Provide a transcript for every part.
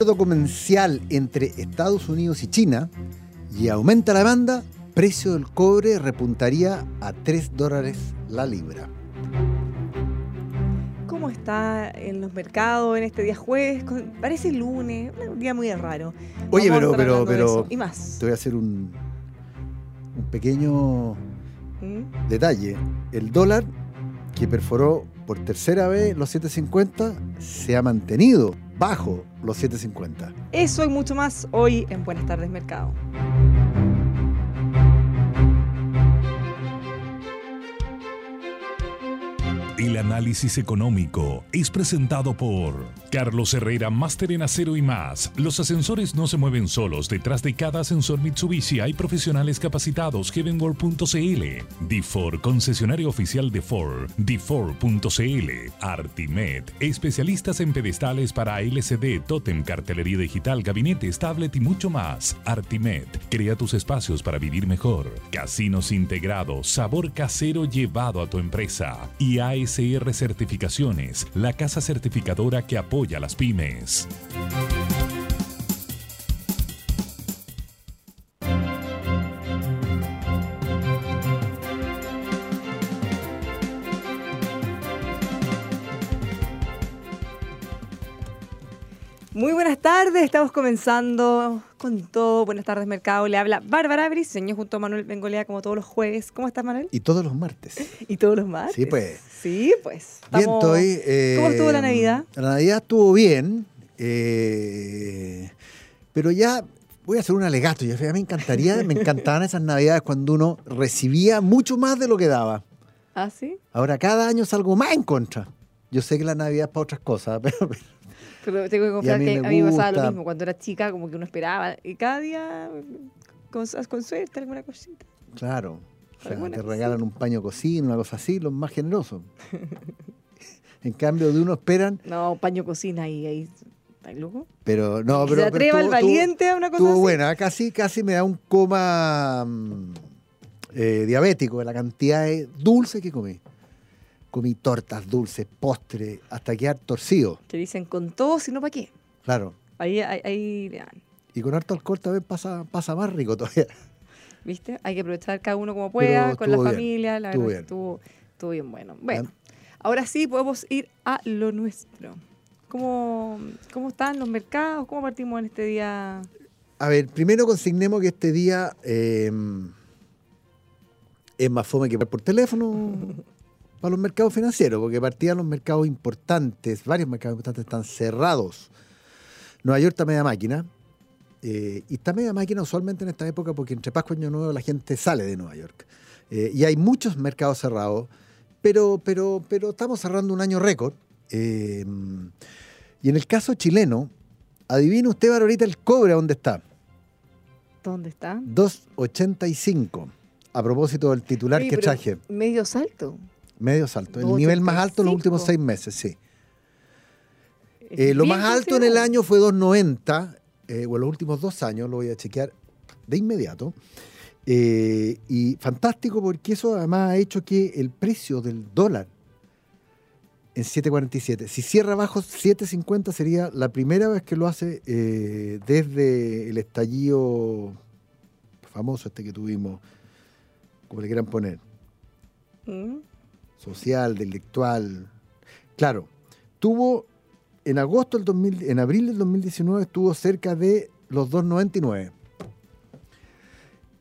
acuerdo comercial entre Estados Unidos y China y aumenta la demanda, precio del cobre repuntaría a 3 dólares la libra. ¿Cómo está en los mercados en este día jueves? Parece lunes, un día muy raro. Oye, pero, pero, pero. Y más. Te voy a hacer un, un pequeño ¿Mm? detalle. El dólar que perforó por tercera vez los 750 se ha mantenido bajo los 7.50. Eso y mucho más hoy en Buenas tardes Mercado. El análisis económico es presentado por Carlos Herrera, Máster en Acero y más. Los ascensores no se mueven solos. Detrás de cada ascensor Mitsubishi hay profesionales capacitados. Heavenworld.cl. D4, concesionario oficial de Ford. D4.cl. Artimed, especialistas en pedestales para LCD, Totem, cartelería digital, gabinetes, tablet y mucho más. Artimed, crea tus espacios para vivir mejor. Casinos integrados, sabor casero llevado a tu empresa. Y AS SR Certificaciones, la casa certificadora que apoya a las pymes. Tardes, estamos comenzando con todo. Buenas tardes, Mercado. Le habla Bárbara Briceño junto a Manuel Bengolea, como todos los jueves. ¿Cómo estás, Manuel? Y todos los martes. y todos los martes. Sí, pues. Sí, pues. Bien, estoy. Eh, ¿Cómo estuvo la Navidad? La Navidad estuvo bien, eh, pero ya voy a hacer un alegato. Ya me encantaría, me encantaban esas Navidades cuando uno recibía mucho más de lo que daba. ¿Ah, sí? Ahora cada año salgo más en contra. Yo sé que la Navidad es para otras cosas, pero pero tengo que confiar que a mí me pasaba lo mismo. Cuando era chica, como que uno esperaba. Y cada día, con, con suerte, alguna cosita. Claro. O sea, te regalan un paño cocina, una cosa así, los más generosos. en cambio, de uno esperan. No, paño cocina y ahí. ¿Estás loco? Pero, no, pero. ¿Se atreva el valiente a una cosa así? buena, casi, casi me da un coma mm, eh, diabético de la cantidad de dulce que comí comí tortas, dulces, postres, hasta quedar torcido. Que dicen con todo, sino para qué. Claro. Ahí, ahí, Y con harto alcohol también pasa, pasa más rico todavía. ¿Viste? Hay que aprovechar cada uno como pueda, con la familia. La estuvo verdad bien. Estuvo, estuvo, bien bueno. Bueno, ahora sí podemos ir a lo nuestro. ¿Cómo, ¿Cómo están los mercados? ¿Cómo partimos en este día? A ver, primero consignemos que este día eh, es más fome que por teléfono. para los mercados financieros, porque partían los mercados importantes, varios mercados importantes están cerrados. Nueva York está media máquina, eh, y está media máquina usualmente en esta época porque entre Pascua y Año Nuevo la gente sale de Nueva York. Eh, y hay muchos mercados cerrados, pero, pero, pero estamos cerrando un año récord. Eh, y en el caso chileno, adivina usted ahorita el cobre a dónde está. ¿Dónde está? 2.85. A propósito del titular que traje. Medio salto. Medio salto. El nivel más alto en los últimos seis meses, sí. Eh, lo más alto en el año fue 2.90, eh, o en los últimos dos años, lo voy a chequear de inmediato. Eh, y fantástico porque eso además ha hecho que el precio del dólar en 7.47, si cierra abajo 7.50 sería la primera vez que lo hace desde el estallido famoso este que tuvimos, como le quieran poner. Mm social, delictual. Claro, tuvo en agosto del 2000, en abril del 2019 estuvo cerca de los 2.99.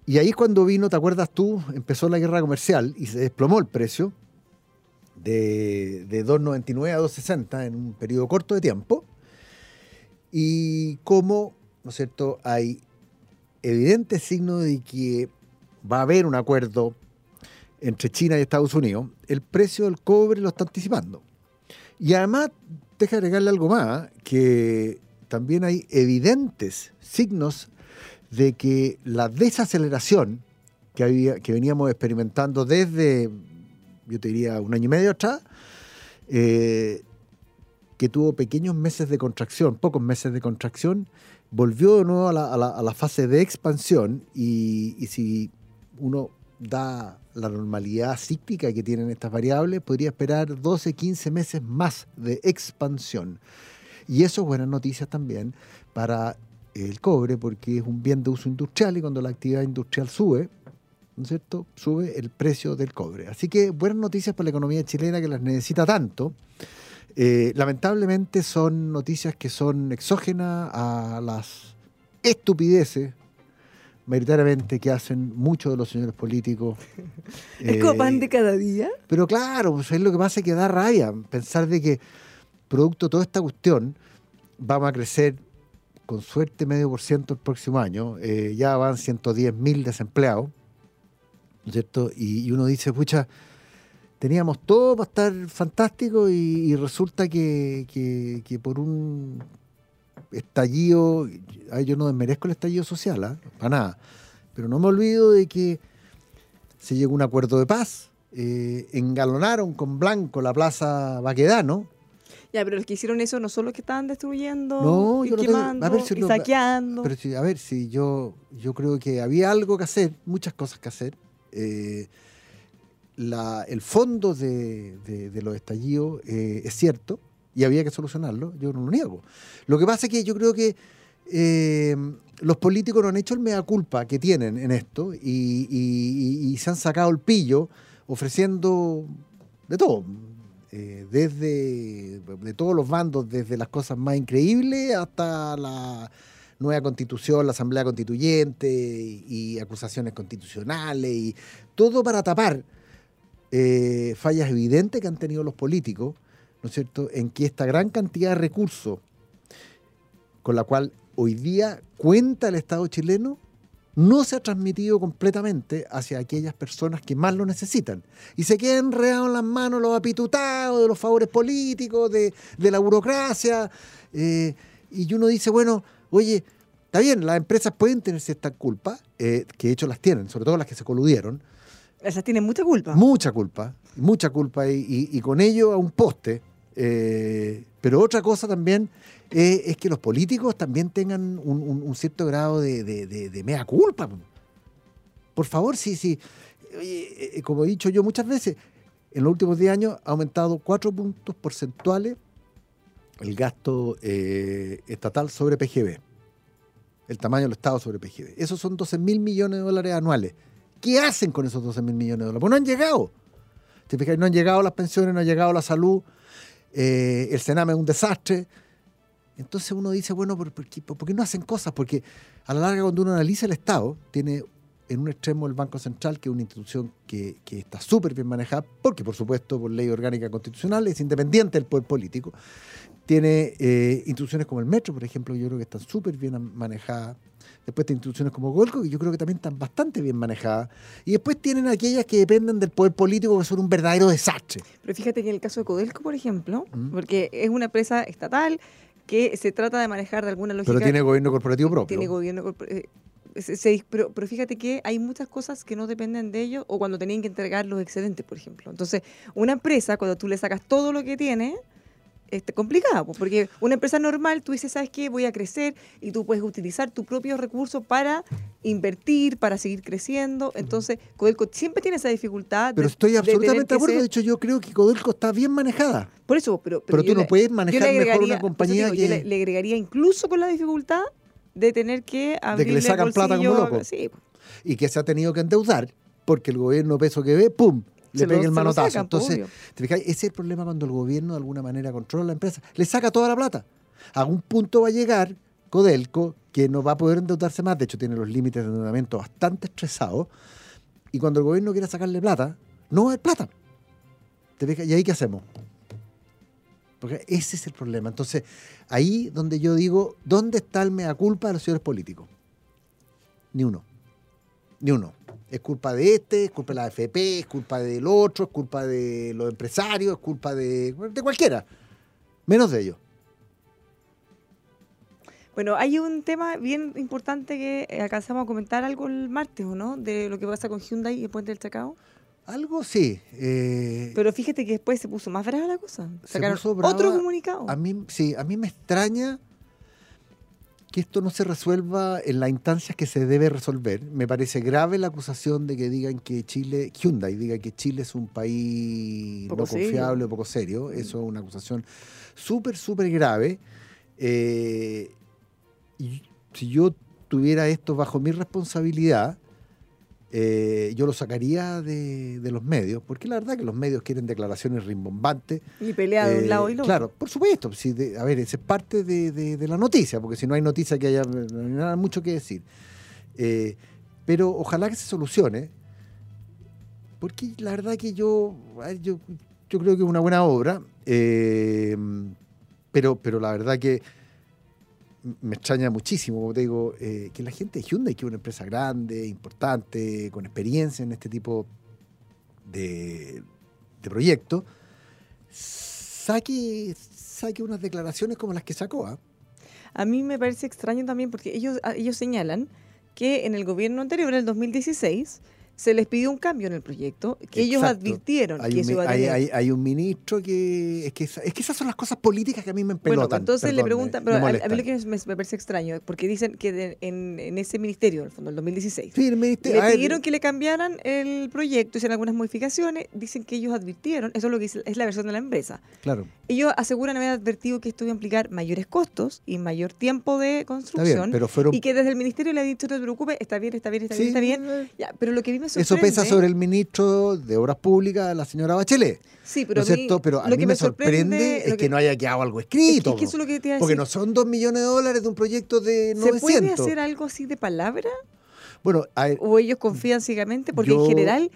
Y ahí cuando vino, ¿te acuerdas tú? Empezó la guerra comercial y se desplomó el precio de, de 2.99 a 2.60 en un periodo corto de tiempo. Y como, ¿no es cierto?, hay evidentes signos de que va a haber un acuerdo entre China y Estados Unidos, el precio del cobre lo está anticipando. Y además, deja agregarle algo más, que también hay evidentes signos de que la desaceleración que, veníamos experimentando desde, yo te diría, un año y medio atrás, eh, que tuvo pequeños meses de contracción, pocos meses de contracción, volvió de nuevo a la, fase de expansión y, si uno da la normalidad cíclica que tienen estas variables, podría esperar 12, 15 meses más de expansión. Y eso es buena noticia también para el cobre, porque es un bien de uso industrial y cuando la actividad industrial sube, ¿no es cierto? Sube el precio del cobre. Así que buenas noticias para la economía chilena que las necesita tanto. Eh, lamentablemente son noticias que son exógenas a las estupideces mayoritariamente que hacen muchos de los señores políticos. ¿Es como pan de cada día? Pero claro, pues es lo que pasa que da rabia pensar de que producto de toda esta cuestión vamos a crecer con suerte medio por ciento el próximo año, eh, ya van 110 mil desempleados, ¿no es cierto? Y, uno dice, pucha, teníamos todo para estar fantástico y, resulta que, que por un estallido, yo no desmerezco el estallido social, ¿ah? para nada, pero no me olvido de que se llegó a un acuerdo de paz, eh, engalonaron con blanco la plaza Baquedano. Ya, pero los que hicieron eso no son los que estaban destruyendo, y quemando, y saqueando. Pero a ver, si yo, yo creo que había algo que hacer, muchas cosas que hacer. Eh, el fondo de, los estallidos eh, es cierto, y había que solucionarlo, yo no lo niego. Lo que pasa es que yo creo que eh, los políticos no han hecho el mea culpa que tienen en esto y, se han sacado el pillo ofreciendo de todo, eh, desde de todos los bandos, desde las cosas más increíbles hasta la nueva constitución, la asamblea constituyente y, acusaciones constitucionales y todo para tapar eh, fallas evidentes que han tenido los políticos ¿no es cierto?, en que esta gran cantidad de recursos con la cual hoy día cuenta el Estado chileno no se ha transmitido completamente hacia aquellas personas que más lo necesitan. Y se quedan enredados en las manos los apitutados de los favores políticos, de, la burocracia. Eh, y uno dice, bueno, oye, está bien, las empresas pueden tener cierta culpa, eh, que de hecho las tienen, sobre todo las que se coludieron. Esas tienen mucha culpa. Mucha culpa, mucha culpa, y con ello a un poste. Eh, pero otra cosa también es que los políticos también tengan un, cierto grado de, mea culpa. Por favor, sí, sí. Eh, eh, como he dicho yo muchas veces, en los últimos 10 años ha aumentado 4 puntos porcentuales el gasto estatal sobre PGB. El tamaño del Estado sobre PGB. Esos son 12 mil millones de dólares anuales. ¿Qué hacen con esos 12 mil millones de dólares? Pues no han llegado. No han llegado las pensiones, no ha llegado la salud, eh, el Sename es un desastre. Entonces uno dice, bueno, ¿por, qué, no hacen cosas? Porque a la larga cuando uno analiza el Estado, tiene en un extremo el Banco Central, que es una institución que, está súper bien manejada, porque por supuesto por ley orgánica constitucional es independiente del poder político. Tiene eh, instituciones como el Metro, por ejemplo, yo creo que están súper bien manejadas. Después tiene instituciones como Golco, que yo creo que también están bastante bien manejadas. Y después tienen aquellas que dependen del poder político, que son un verdadero desastre. Pero fíjate que en el caso de Codelco, por ejemplo, mm. porque es una empresa estatal que se trata de manejar de alguna lógica. Pero tiene gobierno corporativo propio. Tiene gobierno corporativo. Eh, pero, pero, fíjate que hay muchas cosas que no dependen de ellos o cuando tenían que entregar los excedentes, por ejemplo. Entonces, una empresa, cuando tú le sacas todo lo que tiene, este, complicado, porque una empresa normal, tú dices, ¿sabes qué? Voy a crecer y tú puedes utilizar tus propios recursos para invertir, para seguir creciendo. Entonces, Codelco siempre tiene esa dificultad. Pero estoy absolutamente de acuerdo. De hecho, yo creo que Codelco está bien manejada. Por eso, pero. Pero, tú no puedes manejar mejor una compañía que. le, agregaría incluso con la dificultad de tener que De que le sacan plata como loco. Y que se ha tenido que endeudar porque el gobierno peso que ve, ¡pum! Le pegue el manotazo. Entonces, ¿te fijas? Ese es el problema cuando el gobierno de alguna manera controla la empresa. Le saca toda la plata. A un punto va a llegar Codelco que no va a poder endeudarse más. De hecho, tiene los límites de endeudamiento bastante estresados. Y cuando el gobierno quiera sacarle plata, no hay plata. ¿Te fijas? ¿Y ahí qué hacemos? Porque ese es el problema. Entonces, ahí donde yo digo, ¿dónde está el mea culpa de los señores políticos? Ni uno. Ni uno. Es culpa de este, es culpa de la AFP, es culpa del otro, es culpa de los empresarios, es culpa de, de cualquiera. Menos de ellos. Bueno, hay un tema bien importante que alcanzamos a comentar algo el martes, ¿o no? De lo que pasa con Hyundai y el Puente del Chacao. Algo sí. Eh, Pero fíjate que después se puso más brava la cosa. Sacaron otro comunicado. A mí, sí, a mí me extraña que esto no se resuelva en las instancias que se debe resolver. Me parece grave la acusación de que digan que Chile, Hyundai diga que Chile es un país no confiable o poco serio. Mm. Eso es una acusación súper, súper grave. Eh, y si yo tuviera esto bajo mi responsabilidad, eh, yo lo sacaría de, los medios, porque la verdad que los medios quieren declaraciones rimbombantes. Y pelear de un lado y otro. Claro, por supuesto. Si a ver, esa es parte de, la noticia, porque si no hay noticia que haya no hay nada mucho que decir. Eh, pero ojalá que se solucione, porque la verdad que yo, yo, yo creo que es una buena obra, eh, pero, pero la verdad que me extraña muchísimo, como te digo, eh, que la gente de Hyundai, que es una empresa grande, importante, con experiencia en este tipo de, de proyectos, saque, saque unas declaraciones como las que sacó. ¿ah? A mí me parece extraño también porque ellos, ah, ellos señalan que en el gobierno anterior, en el 2016, se les pidió un cambio en el proyecto, que ellos advirtieron hay que un, hay, un ministro que es, que... es que esas son las cosas políticas que a mí me empelotan. Bueno, entonces le preguntan, pero a, mí lo que me, parece extraño, porque dicen que en, ese ministerio, en el fondo, el 2016, le pidieron que le cambiaran el proyecto, hicieron algunas modificaciones, dicen que ellos advirtieron, eso es lo que es la versión de la empresa. Claro. Ellos aseguran haber advertido que esto iba a implicar mayores costos y mayor tiempo de construcción, pero fueron... y que desde el ministerio le ha dicho, no te preocupes, está bien, está bien, está bien, está bien. Eh. Ya, pero lo que a eso pesa sobre el ministro de Obras Públicas, la señora Bachelet. Sí, pero, pero a mí me, sorprende, es que, no haya quedado algo escrito. porque no son dos millones de dólares de un proyecto de 900. ¿Se puede hacer algo así de palabra? Bueno, ¿O ellos confían ciegamente? Porque en general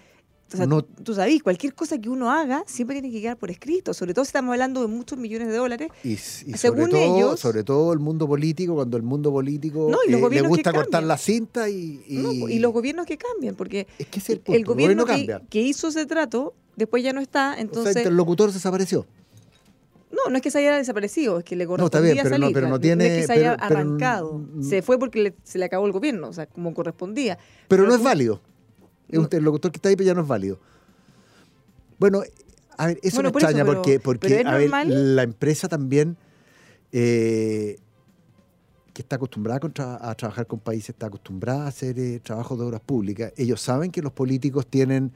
tú sabes, cualquier cosa que uno haga siempre tiene que quedar por escrito, sobre todo si estamos hablando de muchos millones de dólares. Y, según sobre todo, ellos, sobre todo el mundo político, cuando el mundo político eh, le gusta cortar la cinta y, y, los gobiernos que cambian, porque el, gobierno, que, hizo ese trato después ya no está, entonces... el locutor desapareció. No, no es que se haya desaparecido, es que le correspondía no, está bien, pero No, pero no tiene... es que se haya arrancado. se fue porque se le acabó el gobierno, o sea, como correspondía. Pero, no es válido. Es un interlocutor que está ahí, pero ya no es válido. Bueno, a ver, eso me extraña porque, porque a ver, la empresa también eh, que está acostumbrada a, trabajar con países, está acostumbrada a hacer eh, trabajos de obras públicas. Ellos saben que los políticos tienen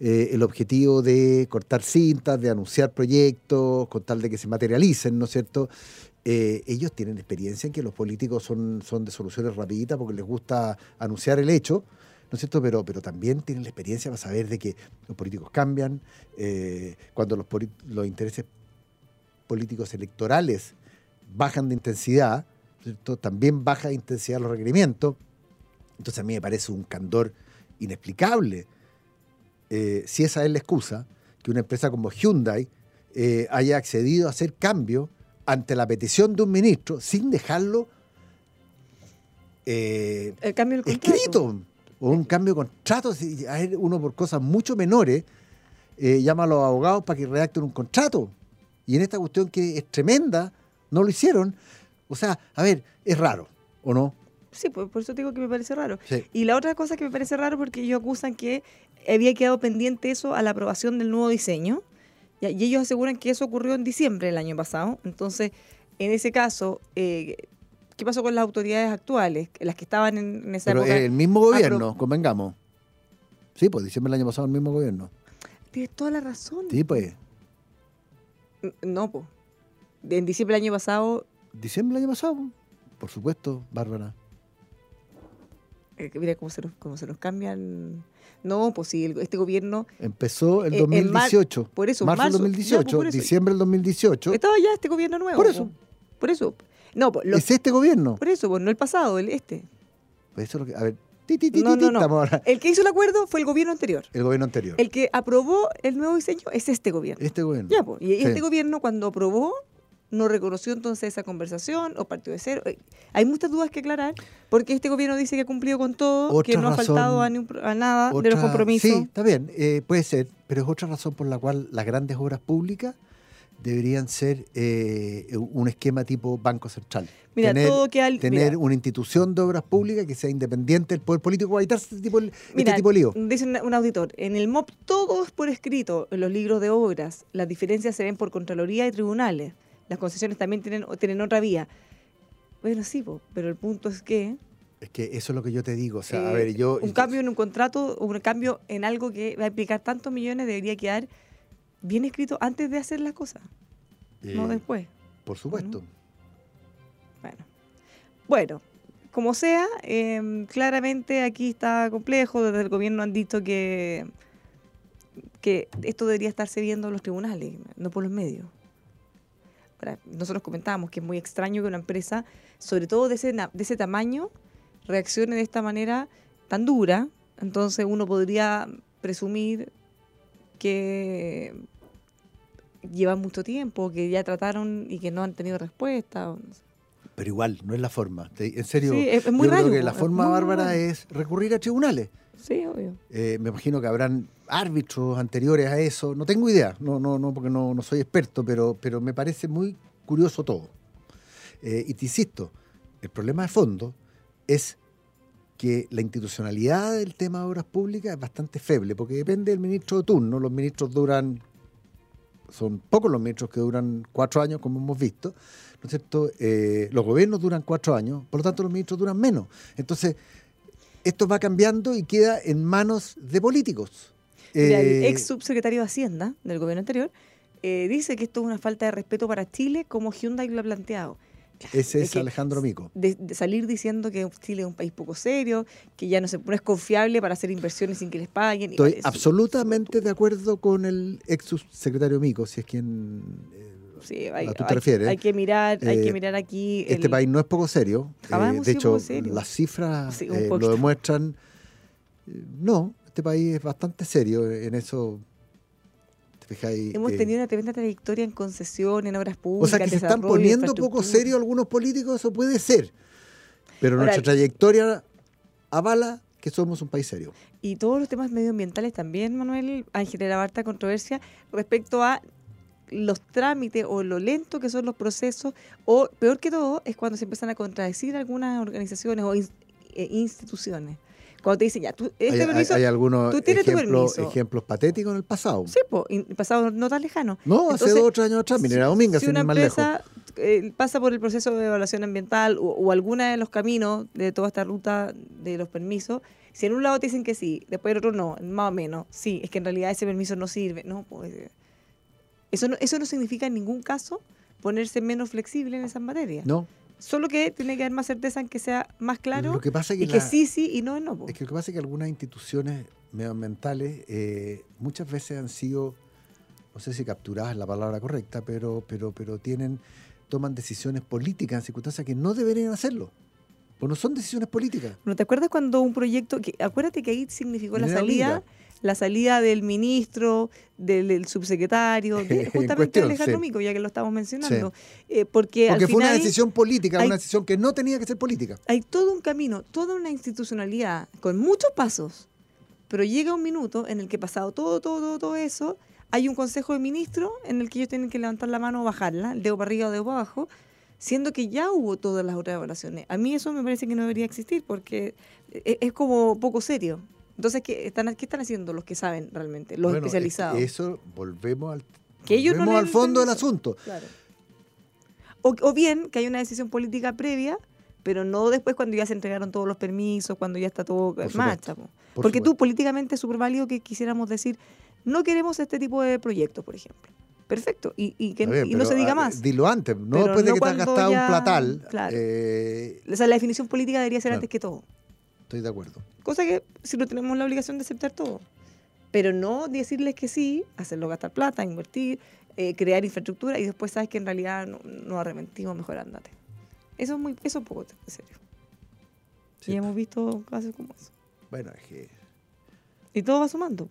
eh, el objetivo de cortar cintas, de anunciar proyectos, con tal de que se materialicen, ¿no es cierto? ellos tienen experiencia en que los políticos son, son de soluciones rapiditas porque les gusta anunciar el hecho ¿no es cierto? Pero, pero también tienen la experiencia para saber de que los políticos cambian, eh, cuando los, los intereses políticos electorales bajan de intensidad, ¿cierto? también baja de intensidad los requerimientos. Entonces a mí me parece un candor inexplicable, eh, si esa es la excusa, que una empresa como Hyundai eh, haya accedido a hacer cambio ante la petición de un ministro sin dejarlo el cambio escrito o un cambio de contrato, uno por cosas mucho menores eh, llama a los abogados para que redacten un contrato. Y en esta cuestión que es tremenda, no lo hicieron. O sea, a ver, es raro, ¿o no? Sí, por, eso digo que me parece raro. Y la otra cosa que me parece raro porque ellos acusan que había quedado pendiente eso a la aprobación del nuevo diseño. Y, ellos aseguran que eso ocurrió en diciembre del año pasado. Entonces, en ese caso, eh, ¿Qué pasó con las autoridades actuales, las que estaban en, esa Pero El mismo gobierno, convengamos. Sí, pues diciembre del año pasado el mismo gobierno. Tienes toda la razón. Sí, pues. No, pues. En diciembre del año pasado. ¿Diciembre del año pasado? Por supuesto, Bárbara. Eh, mira cómo se, nos, cómo se nos cambian. No, pues sí, este gobierno. Empezó el 2018. por eso, marzo, del 2018, diciembre del 2018. Estaba ya este gobierno nuevo. Por eso. Por eso. No, es este gobierno. Por eso, pues, no el pasado, el este. Pues eso es lo que, a ver, no, no, no. El que hizo el acuerdo fue el gobierno anterior. El gobierno anterior. El que aprobó el nuevo diseño es este gobierno. Este gobierno. Ya, pues. Y este gobierno, cuando aprobó, no reconoció entonces esa conversación o partió de cero. Eh, hay muchas dudas que aclarar porque este gobierno dice que ha cumplido con todo, que no ha faltado a, nada de los compromisos. Sí, está bien, eh, puede ser, pero es otra razón por la cual las grandes obras públicas deberían ser eh, un esquema tipo Banco Central. Mira, tener, todo que al, tener una institución de obras públicas que sea independiente del poder político para evitar este tipo, este tipo de lío. Dice un, auditor, en el MOP todo es por escrito, en los libros de obras, las diferencias se ven por Contraloría y tribunales, las concesiones también tienen, tienen otra vía. Bueno, sí, pero el punto es que... Es que eso es lo que yo te digo. O sea, a ver, yo... Un cambio en un contrato, un cambio en algo que va a implicar tantos millones debería quedar bien escrito antes de hacer las cosas, no eh, después. Por supuesto. Bueno. Bueno, como sea, em, claramente aquí está complejo. Desde el gobierno han dicho que, que esto debería estarse viendo en los tribunales, no por los medios. nosotros comentábamos que es muy extraño que una empresa, sobre todo de ese, de ese tamaño, reaccione de esta manera tan dura. Entonces uno podría presumir que llevan mucho tiempo, que ya trataron y que no han tenido respuesta. Pero igual, no es la forma. En serio, es, muy yo creo que la forma bárbara es recurrir a tribunales. Sí, obvio. Eh, me imagino que habrán árbitros anteriores a eso. No tengo idea, no, no, no, porque no, no soy experto, pero, pero me parece muy curioso todo. Eh, y te insisto, el problema de fondo es que la institucionalidad del tema de obras públicas es bastante feble, porque depende del ministro de turno. Los ministros duran, son pocos los ministros que duran cuatro años, como hemos visto, ¿no es cierto? Eh, los gobiernos duran cuatro años, por lo tanto los ministros duran menos. Entonces, esto va cambiando y queda en manos de políticos. el eh, ex subsecretario de Hacienda del gobierno anterior eh, dice que esto es una falta de respeto para Chile, como Hyundai lo ha planteado. Ese es Alejandro Mico. De, salir diciendo que Chile es un país poco serio, que ya no, se, es confiable para hacer inversiones sin que les paguen. Estoy absolutamente de acuerdo con el ex subsecretario Mico, si es quien eh, sí, hay, tú te refieres. Hay que mirar, hay que eh, mirar aquí. Este país no es poco serio. Eh, de hecho, las cifras lo demuestran. No, este país es bastante serio en eso Hemos tenido una tremenda trayectoria en concesión, en obras públicas. O sea, que se están poniendo poco serio algunos políticos, eso puede ser. Pero nuestra trayectoria avala que somos un país serio. Y todos los temas medioambientales también, Manuel, han generado harta controversia respecto a los trámites o lo lento que son los procesos, o peor que todo, es cuando se empiezan a contradecir algunas organizaciones o eh, instituciones. Cuando te dicen, ya, tú, este hay, permiso, hay, algunos tú tienes ejemplos, ejemplos patéticos en el pasado. Sí, pues, el pasado no tan lejano. No, hace dos o tres años atrás, Minera Dominga, si una empresa eh, pasa por el proceso de evaluación ambiental o, o alguna de los caminos de toda esta ruta de los permisos, si en un lado te dicen que sí, después en otro no, más o menos, sí, es que en realidad ese permiso no sirve. No, pues, eso no, eso no significa en ningún caso ponerse menos flexible en esas materias. No. Solo que tiene que haber más certeza en que sea más claro que y que sí, sí y no, no. Es que lo que pasa es que algunas instituciones medioambientales eh, muchas veces han sido, no sé si capturadas es la palabra correcta, pero, pero, pero tienen, toman decisiones políticas en circunstancias que no deberían hacerlo. Pues no son decisiones políticas. ¿No te acuerdas cuando un proyecto, que acuérdate que ahí significó la salida, la salida del ministro, del, subsecretario, justamente Alejandro Mico, ya que lo estamos mencionando. Eh, porque porque fue una decisión política, una decisión que no tenía que ser política. Hay todo un camino, toda una institucionalidad con muchos pasos, pero llega un minuto en el que pasado todo, todo, todo, todo eso, hay un consejo de ministros en el que ellos tienen que levantar la mano o bajarla, el dedo para arriba o dedo para abajo, siendo que ya hubo todas las otras evaluaciones. A mí eso me parece que no debería existir porque e-, es, como poco serio. Entonces, ¿qué están, ¿qué están haciendo los que saben realmente, los especializados? eso volvemos al, volvemos al fondo del asunto. O, bien que hay una decisión política previa, pero no después cuando ya se entregaron todos los permisos, cuando ya está todo marcha. Porque tú políticamente es súper válido que quisiéramos decir, no queremos este tipo de proyectos, por ejemplo perfecto. Y, y que no se diga más. Dilo antes, no después de que te has gastado un platal. Claro. Eh, o sea, la definición política debería ser antes que todo. Estoy de acuerdo. Cosa que si no tenemos la obligación de aceptar todo. Pero no decirles que sí, hacerlo gastar plata, invertir, eh, crear infraestructura y después sabes que en realidad no, no arrepentimos, mejor andate. Eso es muy, eso es poco serio. Y hemos visto casos como eso. Bueno, es que. Y todo va sumando.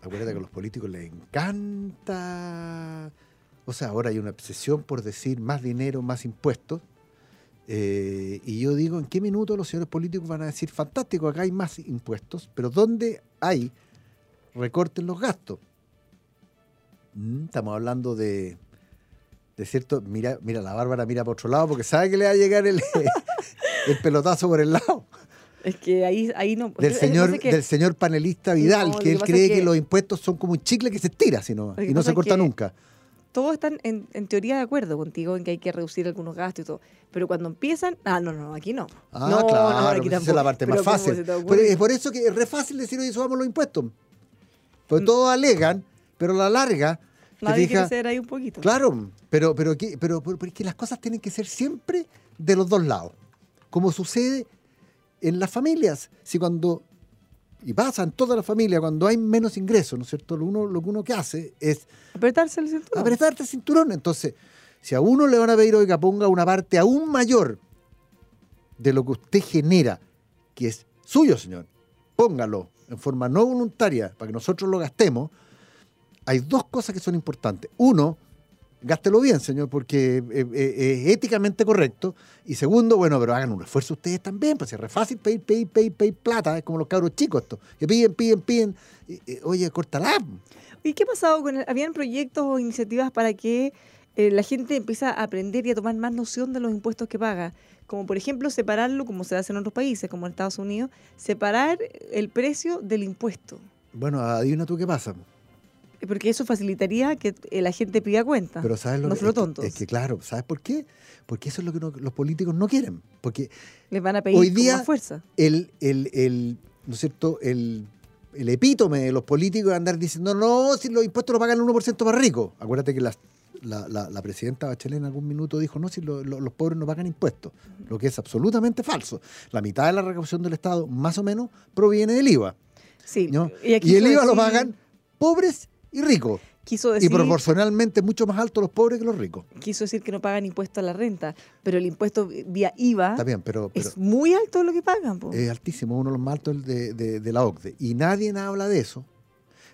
Acuérdate que a los políticos les encanta. O sea, ahora hay una obsesión por decir más dinero, más impuestos. Eh, y yo digo, ¿en qué minuto los señores políticos van a decir, fantástico, acá hay más impuestos, pero ¿dónde hay recortes los gastos? Mm, estamos hablando de, de cierto, mira, mira, la Bárbara mira por otro lado porque sabe que le va a llegar el, el pelotazo por el lado. Es que ahí, ahí no. Del señor, del señor panelista Vidal, que él cree que, los impuestos son como un chicle que se estira sino, y no se corta nunca. Todos están en, teoría de acuerdo contigo en que hay que reducir algunos gastos y todo. Pero cuando empiezan, ah, no, no, aquí no. Ah, no, claro, no, aquí esa es la parte más fácil. Pero es por eso que es re fácil decir, oye, subamos los impuestos. Mm. todos alegan, pero a la larga. Nadie quiere ser ahí un poquito. Claro, pero, pero, pero, pero, es que las cosas tienen que ser siempre de los dos lados. Como sucede en las familias. Si cuando, y pasa en toda la familia, cuando hay menos ingresos, ¿no es cierto? Lo, uno, lo que uno que hace es... Apretarse el cinturón. Apretarse el cinturón. Entonces, si a uno le van a pedir, oiga, ponga una parte aún mayor de lo que usted genera, que es suyo, señor, póngalo en forma no voluntaria para que nosotros lo gastemos, hay dos cosas que son importantes. Uno, gástelo bien, señor, porque es éticamente correcto. Y segundo, bueno, pero hagan un esfuerzo ustedes también, pues es re fácil pedir, pedir, pedir, pedir plata, es como los cabros chicos esto, que piden, piden, piden, oye, córtala. ¿Y qué ha pasado con ¿Habían proyectos o iniciativas para que eh, la gente empiece a aprender y a tomar más noción de los impuestos que paga? Como por ejemplo separarlo, como se hace en otros países, como en Estados Unidos, separar el precio del impuesto. Bueno, adivina tú qué pasa. Porque eso facilitaría que la gente pida cuenta. Pero ¿sabes lo no que, tontos. Es que, claro, ¿sabes por qué? Porque eso es lo que los políticos no quieren. Porque les van a pedir hoy día fuerza. El, el, el, ¿no es cierto? El, el epítome de los políticos es andar diciendo, no, si los impuestos lo pagan el 1% más rico. Acuérdate que la, la, presidenta Bachelet en algún minuto dijo, no, si los pobres no pagan impuestos, lo que es absolutamente falso. La mitad de la recaudación del Estado, más o menos, proviene del IVA. Sí. Y, el IVA lo pagan pobres y ricos. Quiso decir, y proporcionalmente mucho más alto los pobres que los ricos. Quiso decir que no pagan impuesto a la renta, pero el impuesto vía IVA pero, es muy alto lo que pagan. Es altísimo, uno de los más altos de, de, la OCDE. Y nadie habla de eso.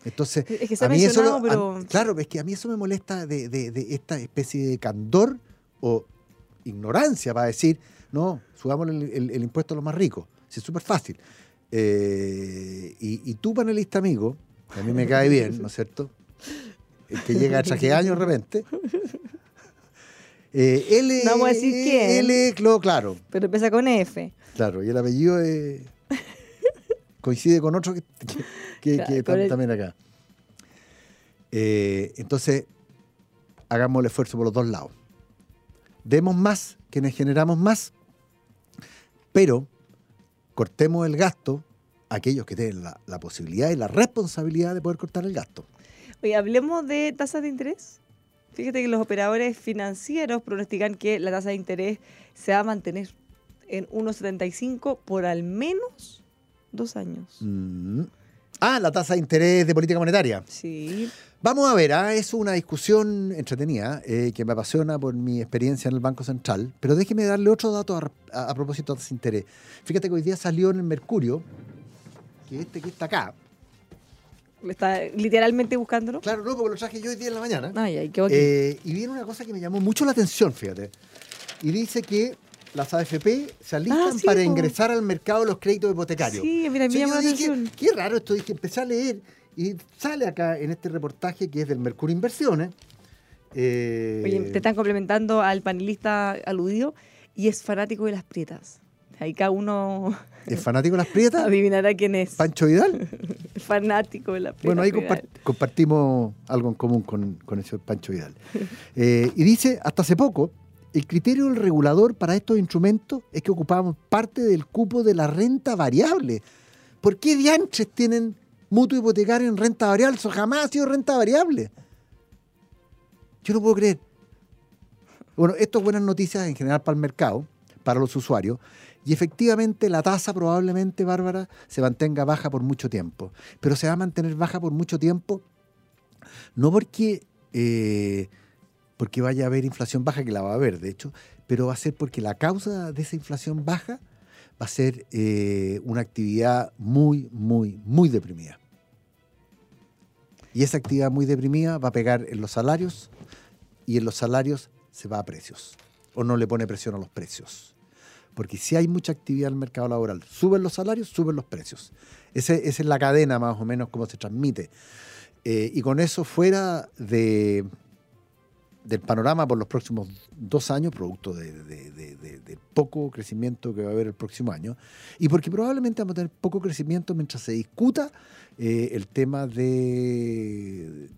Entonces, es que se a mí eso, pero... claro, es que a mí eso me molesta de, de, esta especie de candor o ignorancia para decir, no, subamos el, impuesto a los más ricos. es súper fácil. Eh, y, y tú, panelista amigo, a mí me cae bien, ¿no es cierto? El que llega a traje años de repente. Eh, él no vamos a decir quién. Él es, claro. Pero empieza con F. Claro, y el apellido coincide con otro que, que, está también acá. Eh, entonces, hagamos el esfuerzo por los dos lados. Demos más, quienes generamos más, pero cortemos el gasto aquellos que tienen la, posibilidad y la responsabilidad de poder cortar el gasto. Oye, hablemos de tasas de interés. Fíjate que los operadores financieros pronostican que la tasa de interés se va a mantener en 1,75 por al menos dos años. Mm. Ah, la tasa de interés de política monetaria. Sí. Vamos a ver, ¿ah? es una discusión entretenida eh, que me apasiona por mi experiencia en el Banco Central, pero déjeme darle otro dato a, propósito de tasa de interés. Fíjate que hoy día salió en el Mercurio que este que está acá. ¿Está literalmente buscándolo? Claro, no, porque lo traje yo hoy día en la mañana. Ay, ay, qué eh, y viene una cosa que me llamó mucho la atención, fíjate. Y dice que las AFP se alistan ah, para ingresar al mercado de los créditos hipotecarios. Sí, mira, me llama la atención. Qué raro esto, dije, empecé a leer y sale acá en este reportaje que es del Mercurio Inversiones. Eh, Oye, te están complementando al panelista aludido y es fanático de las prietas. Ahí cada uno. ¿Es fanático de las prietas? Adivinará quién es. ¿Pancho Vidal? fanático de las prietas. Bueno, ahí compartimos algo en común con, con ese Pancho Vidal. Eh, y dice: hasta hace poco, el criterio del regulador para estos instrumentos es que ocupamos parte del cupo de la renta variable. ¿Por qué dianches tienen mutuo hipotecario en renta variable? Eso jamás ha sido renta variable. Yo no puedo creer. Bueno, esto es buenas noticias en general para el mercado para los usuarios. Y efectivamente la tasa probablemente, Bárbara, se mantenga baja por mucho tiempo. Pero se va a mantener baja por mucho tiempo no porque, eh, porque vaya a haber inflación baja, que la va a haber, de hecho, pero va a ser porque la causa de esa inflación baja va a ser eh, una actividad muy, muy, muy deprimida. Y esa actividad muy deprimida va a pegar en los salarios y en los salarios se va a precios o no le pone presión a los precios. Porque si hay mucha actividad en el mercado laboral, suben los salarios, suben los precios. esa es la cadena más o menos como se transmite. Eh, y con eso fuera de, del panorama por los próximos dos años, producto de, poco crecimiento que va a haber el próximo año, y porque probablemente vamos a tener poco crecimiento mientras se discuta eh, el tema de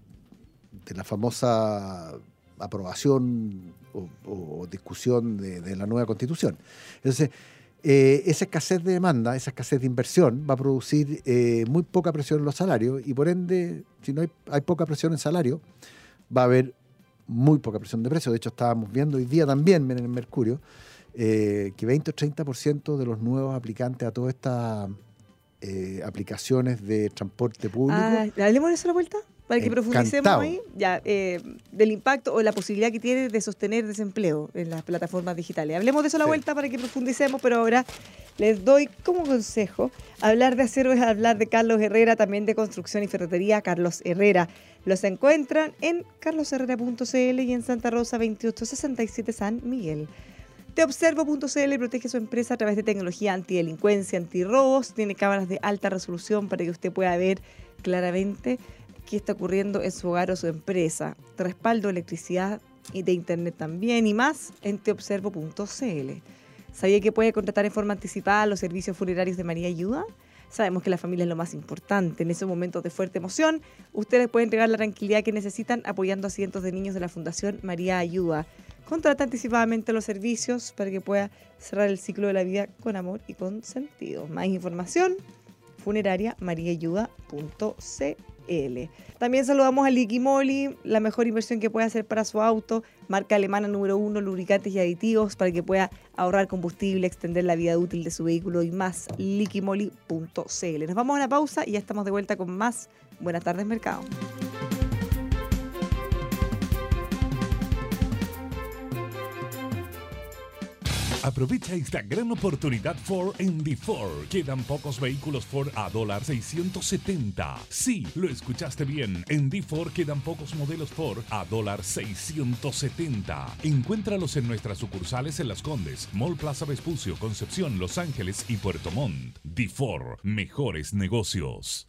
la famosa aprobación o, discusión de, la nueva constitución. Entonces, eh, esa escasez de demanda, esa escasez de inversión va a producir eh, muy poca presión en los salarios y por ende, si no hay, hay, poca presión en salario, va a haber muy poca presión de precios. De hecho, estábamos viendo hoy día también en el Mercurio eh, que 20 o 30% de los nuevos aplicantes a todas estas aplicaciones de transporte público. Ah, ¿Hablemos de eso la vuelta? Para que profundicemos ahí ya, eh, del impacto o la posibilidad que tiene de sostener desempleo en las plataformas digitales. Hablemos de eso a la vuelta para que profundicemos, pero ahora les doy como consejo hablar de acero es hablar de Carlos Herrera, también de construcción y ferretería Carlos Herrera. Los encuentran en carlosherrera.cl y en Santa Rosa 2867 San Miguel. Teobservo.cl protege su empresa a través de tecnología antidelincuencia, antirrobos, tiene cámaras de alta resolución para que usted pueda ver claramente qué está ocurriendo en su hogar o su empresa. Respaldo, electricidad y de internet también y más en teobservo.cl. ¿Sabía que puede contratar en forma anticipada los servicios funerarios de María Ayuda? Sabemos que la familia es lo más importante. En esos momentos de fuerte emoción, ustedes pueden entregar la tranquilidad que necesitan apoyando a cientos de niños de la Fundación María Ayuda. Contrata anticipadamente los servicios para que pueda cerrar el ciclo de la vida con amor y con sentido. Más información, funeraria También saludamos a Liquimoli, la mejor inversión que puede hacer para su auto, marca alemana número uno, lubricantes y aditivos para que pueda ahorrar combustible, extender la vida útil de su vehículo y más, liquimoli.cl. Nos vamos a una pausa y ya estamos de vuelta con más. Buenas tardes, mercado. Aprovecha esta gran oportunidad Ford en D4. Quedan pocos vehículos Ford a dólar 670. Sí, lo escuchaste bien. En D4 quedan pocos modelos Ford a dólar 670. Encuéntralos en nuestras sucursales en Las Condes, Mall Plaza Vespucio, Concepción, Los Ángeles y Puerto Montt. D4, mejores negocios.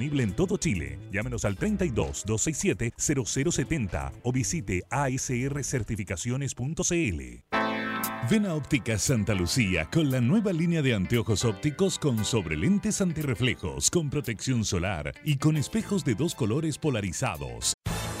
en todo Chile. Llámenos al 32 267 0070 o visite asrcertificaciones.cl. Ven a Óptica Santa Lucía con la nueva línea de anteojos ópticos con sobrelentes antirreflejos, con protección solar y con espejos de dos colores polarizados.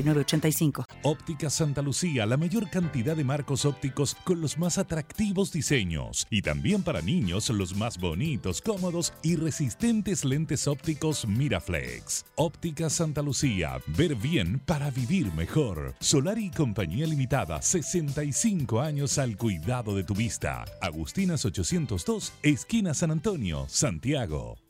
8985. Óptica Santa Lucía, la mayor cantidad de marcos ópticos con los más atractivos diseños. Y también para niños, los más bonitos, cómodos y resistentes lentes ópticos Miraflex. Óptica Santa Lucía, ver bien para vivir mejor. Solari Compañía Limitada, 65 años al cuidado de tu vista. Agustinas 802, esquina San Antonio, Santiago.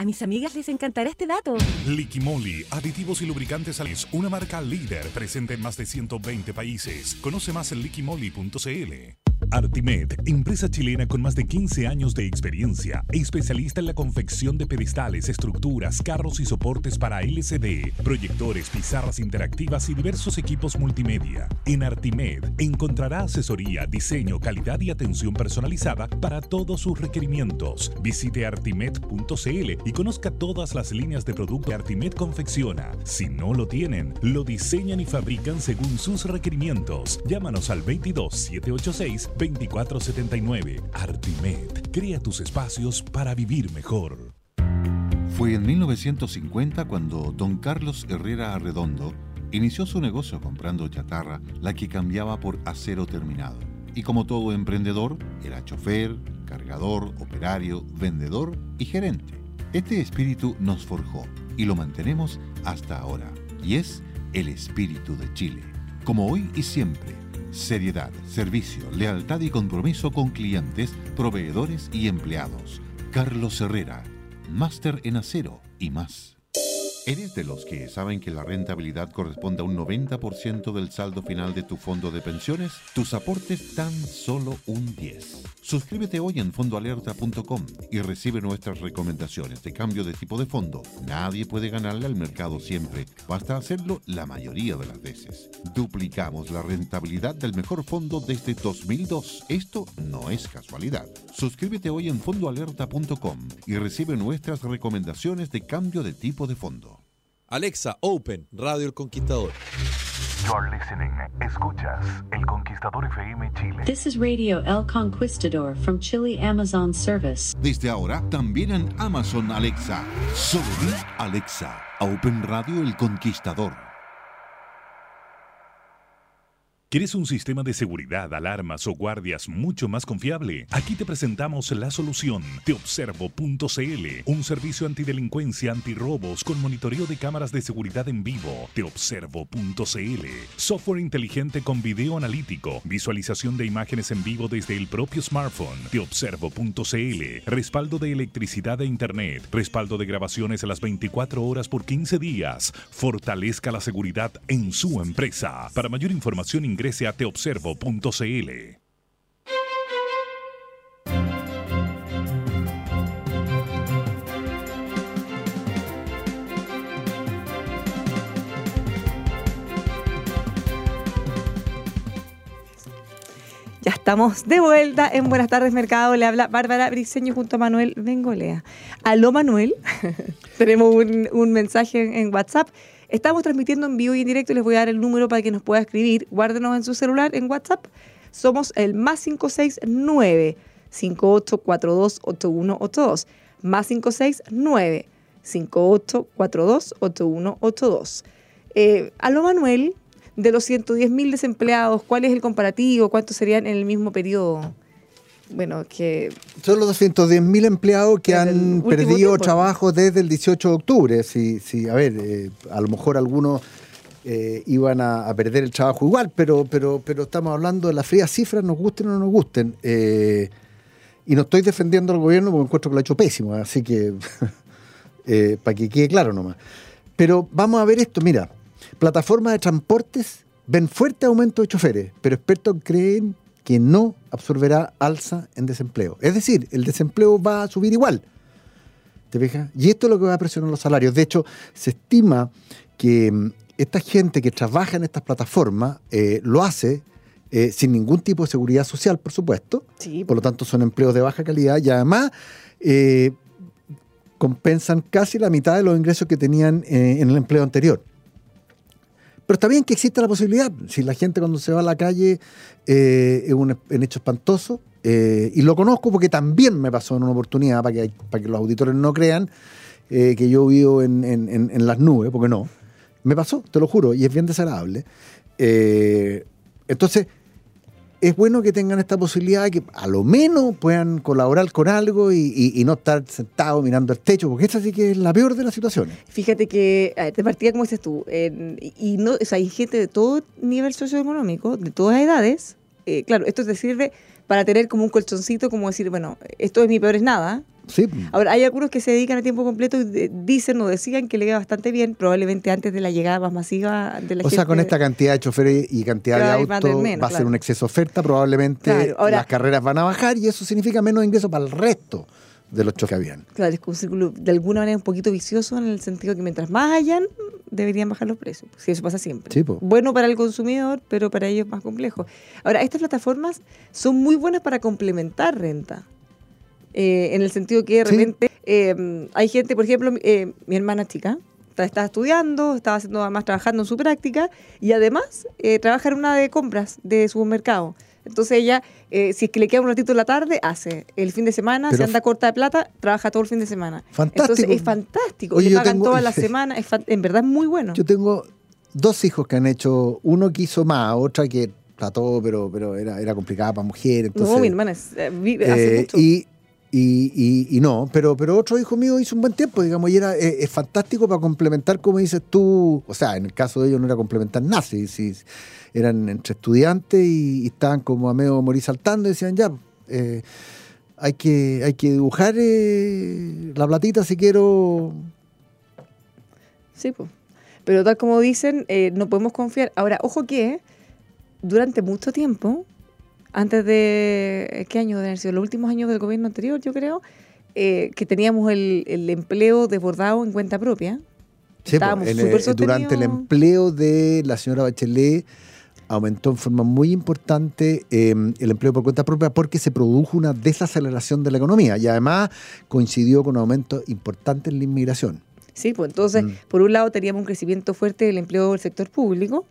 A mis amigas les encantará este dato. Liquimoli, aditivos y lubricantes es una marca líder presente en más de 120 países. Conoce más en liquimoli.cl. Artimed, empresa chilena con más de 15 años de experiencia, especialista en la confección de pedestales, estructuras, carros y soportes para LCD, proyectores, pizarras interactivas y diversos equipos multimedia. En Artimed encontrará asesoría, diseño, calidad y atención personalizada para todos sus requerimientos. Visite artimed.cl y conozca todas las líneas de producto que Artimed confecciona. Si no lo tienen, lo diseñan y fabrican según sus requerimientos. Llámanos al 22 786 2479. Artimed. Crea tus espacios para vivir mejor. Fue en 1950 cuando don Carlos Herrera Arredondo inició su negocio comprando chatarra, la que cambiaba por acero terminado. Y como todo emprendedor, era chofer, cargador, operario, vendedor y gerente. Este espíritu nos forjó y lo mantenemos hasta ahora. Y es el espíritu de Chile. Como hoy y siempre, Seriedad, servicio, lealtad y compromiso con clientes, proveedores y empleados. Carlos Herrera, máster en acero y más. ¿Eres de los que saben que la rentabilidad corresponde a un 90% del saldo final de tu fondo de pensiones? Tus aportes tan solo un 10. Suscríbete hoy en fondoalerta.com y recibe nuestras recomendaciones de cambio de tipo de fondo. Nadie puede ganarle al mercado siempre, basta hacerlo la mayoría de las veces. Duplicamos la rentabilidad del mejor fondo desde 2002. Esto no es casualidad. Suscríbete hoy en fondoalerta.com y recibe nuestras recomendaciones de cambio de tipo de fondo. Alexa, Open, Radio El Conquistador. You're listening. Escuchas El Conquistador FM Chile. This is Radio El Conquistador from Chile Amazon Service. Desde ahora, también en Amazon Alexa. Solo Alexa. Open Radio El Conquistador. ¿Quieres un sistema de seguridad, alarmas o guardias mucho más confiable? Aquí te presentamos la solución. Teobservo.cl, un servicio antidelincuencia, antirrobos con monitoreo de cámaras de seguridad en vivo. Teobservo.cl, software inteligente con video analítico, visualización de imágenes en vivo desde el propio smartphone. Teobservo.cl, respaldo de electricidad e internet, respaldo de grabaciones a las 24 horas por 15 días. Fortalezca la seguridad en su empresa. Para mayor información, ingrese a teobservo.cl. Ya estamos de vuelta en Buenas tardes Mercado. Le habla Bárbara Briceño junto a Manuel Bengolea. Aló Manuel, tenemos un, un mensaje en WhatsApp Estamos transmitiendo en vivo y en directo. Les voy a dar el número para que nos pueda escribir. Guárdenos en su celular, en WhatsApp. Somos el más 569 5842 8182. Más 569 5842 8182. Eh, aló Manuel, de los 110 mil desempleados, ¿cuál es el comparativo? ¿Cuántos serían en el mismo periodo? Bueno, que... Son los 210.000 empleados que han perdido trabajo desde el 18 de octubre. Si, si, a ver, eh, a lo mejor algunos eh, iban a, perder el trabajo igual, pero, pero, pero estamos hablando de las frías cifras, nos gusten o no nos gusten. Eh, y no estoy defendiendo al gobierno porque encuentro que lo ha hecho pésimo, así que para que quede claro nomás. Pero vamos a ver esto, mira, plataformas de transportes ven fuerte aumento de choferes, pero expertos creen que no absorberá alza en desempleo. Es decir, el desempleo va a subir igual. ¿Te fijas? Y esto es lo que va a presionar los salarios. De hecho, se estima que mm, esta gente que trabaja en estas plataformas eh, lo hace eh, sin ningún tipo de seguridad social, por supuesto. Por lo tanto, son empleos de baja calidad y además eh, compensan casi la mitad de los ingresos que tenían en el empleo anterior. Pero está bien que exista la posibilidad. Si la gente cuando se va a la calle es un, hecho espantoso, y lo conozco porque también me pasó en una oportunidad, para que, los auditores no crean que yo vivo en, en, las nubes, porque no. Me pasó, te lo juro, y es bien desagradable. Eh, entonces, es bueno que tengan esta posibilidad de que a lo menos puedan colaborar con algo y, no estar sentados mirando el techo, porque esta sí que es la peor de las situaciones. Fíjate que de partida, como dices tú, y no, hay gente de todo nivel socioeconómico, de todas edades. Eh, claro, esto te sirve para tener como un colchoncito, como decir, bueno, esto es mi peor es nada, Ahora, hay algunos que se dedican a tiempo completo y dicen o decían que le queda bastante bien, probablemente antes de la llegada más masiva de la gente. O sea, con esta cantidad de choferes y cantidad de autos va a ser un exceso de oferta, probablemente las carreras van a bajar y eso significa menos ingresos para el resto de los choques que habían. Claro, es un círculo de alguna manera un poquito vicioso en el sentido que mientras más hayan, deberían bajar los precios. Si eso pasa siempre. bueno para el consumidor, pero para ellos más complejo. Ahora, estas plataformas son muy buenas para complementar renta. Eh, en el sentido que de repente eh, hay gente, por ejemplo, eh, mi hermana chica, estaba estudiando, estaba haciendo además trabajando en su práctica y además trabaja en una de compras de supermercado. Entonces ella, si es que le queda un ratito en la tarde, hace. El fin de semana, si anda corta de plata, trabaja todo el fin de semana. Fantástico. Entonces es fantástico. le pagan toda la semana. en verdad es muy bueno. Yo tengo dos hijos que han hecho, uno que hizo más, otra que trató, pero, pero era, era complicada para mujeres. no, mi hermana vive hace mucho. Y y, y, no, pero, pero otro hijo mío hizo un buen tiempo, digamos, y era eh, es, fantástico para complementar, como dices tú, o sea, en el caso de ellos no era complementar nada, si, eran entre estudiantes y, estaban como a medio morir saltando y decían, ya, eh, hay, que, hay que dibujar eh, la platita si quiero... Sí, pues. Pero tal como dicen, no podemos confiar. Ahora, ojo que durante mucho tiempo antes de, ¿qué año de sido? Los últimos años del gobierno anterior, yo creo, eh, que teníamos el, el, empleo desbordado en cuenta propia. Sí, pues, durante el empleo de la señora Bachelet aumentó en forma muy importante em, el empleo por cuenta propia porque se produjo una desaceleración de la economía y además coincidió con un aumento importante en la inmigración. Sí, pues entonces, mm. por un lado teníamos un crecimiento fuerte del empleo del sector público,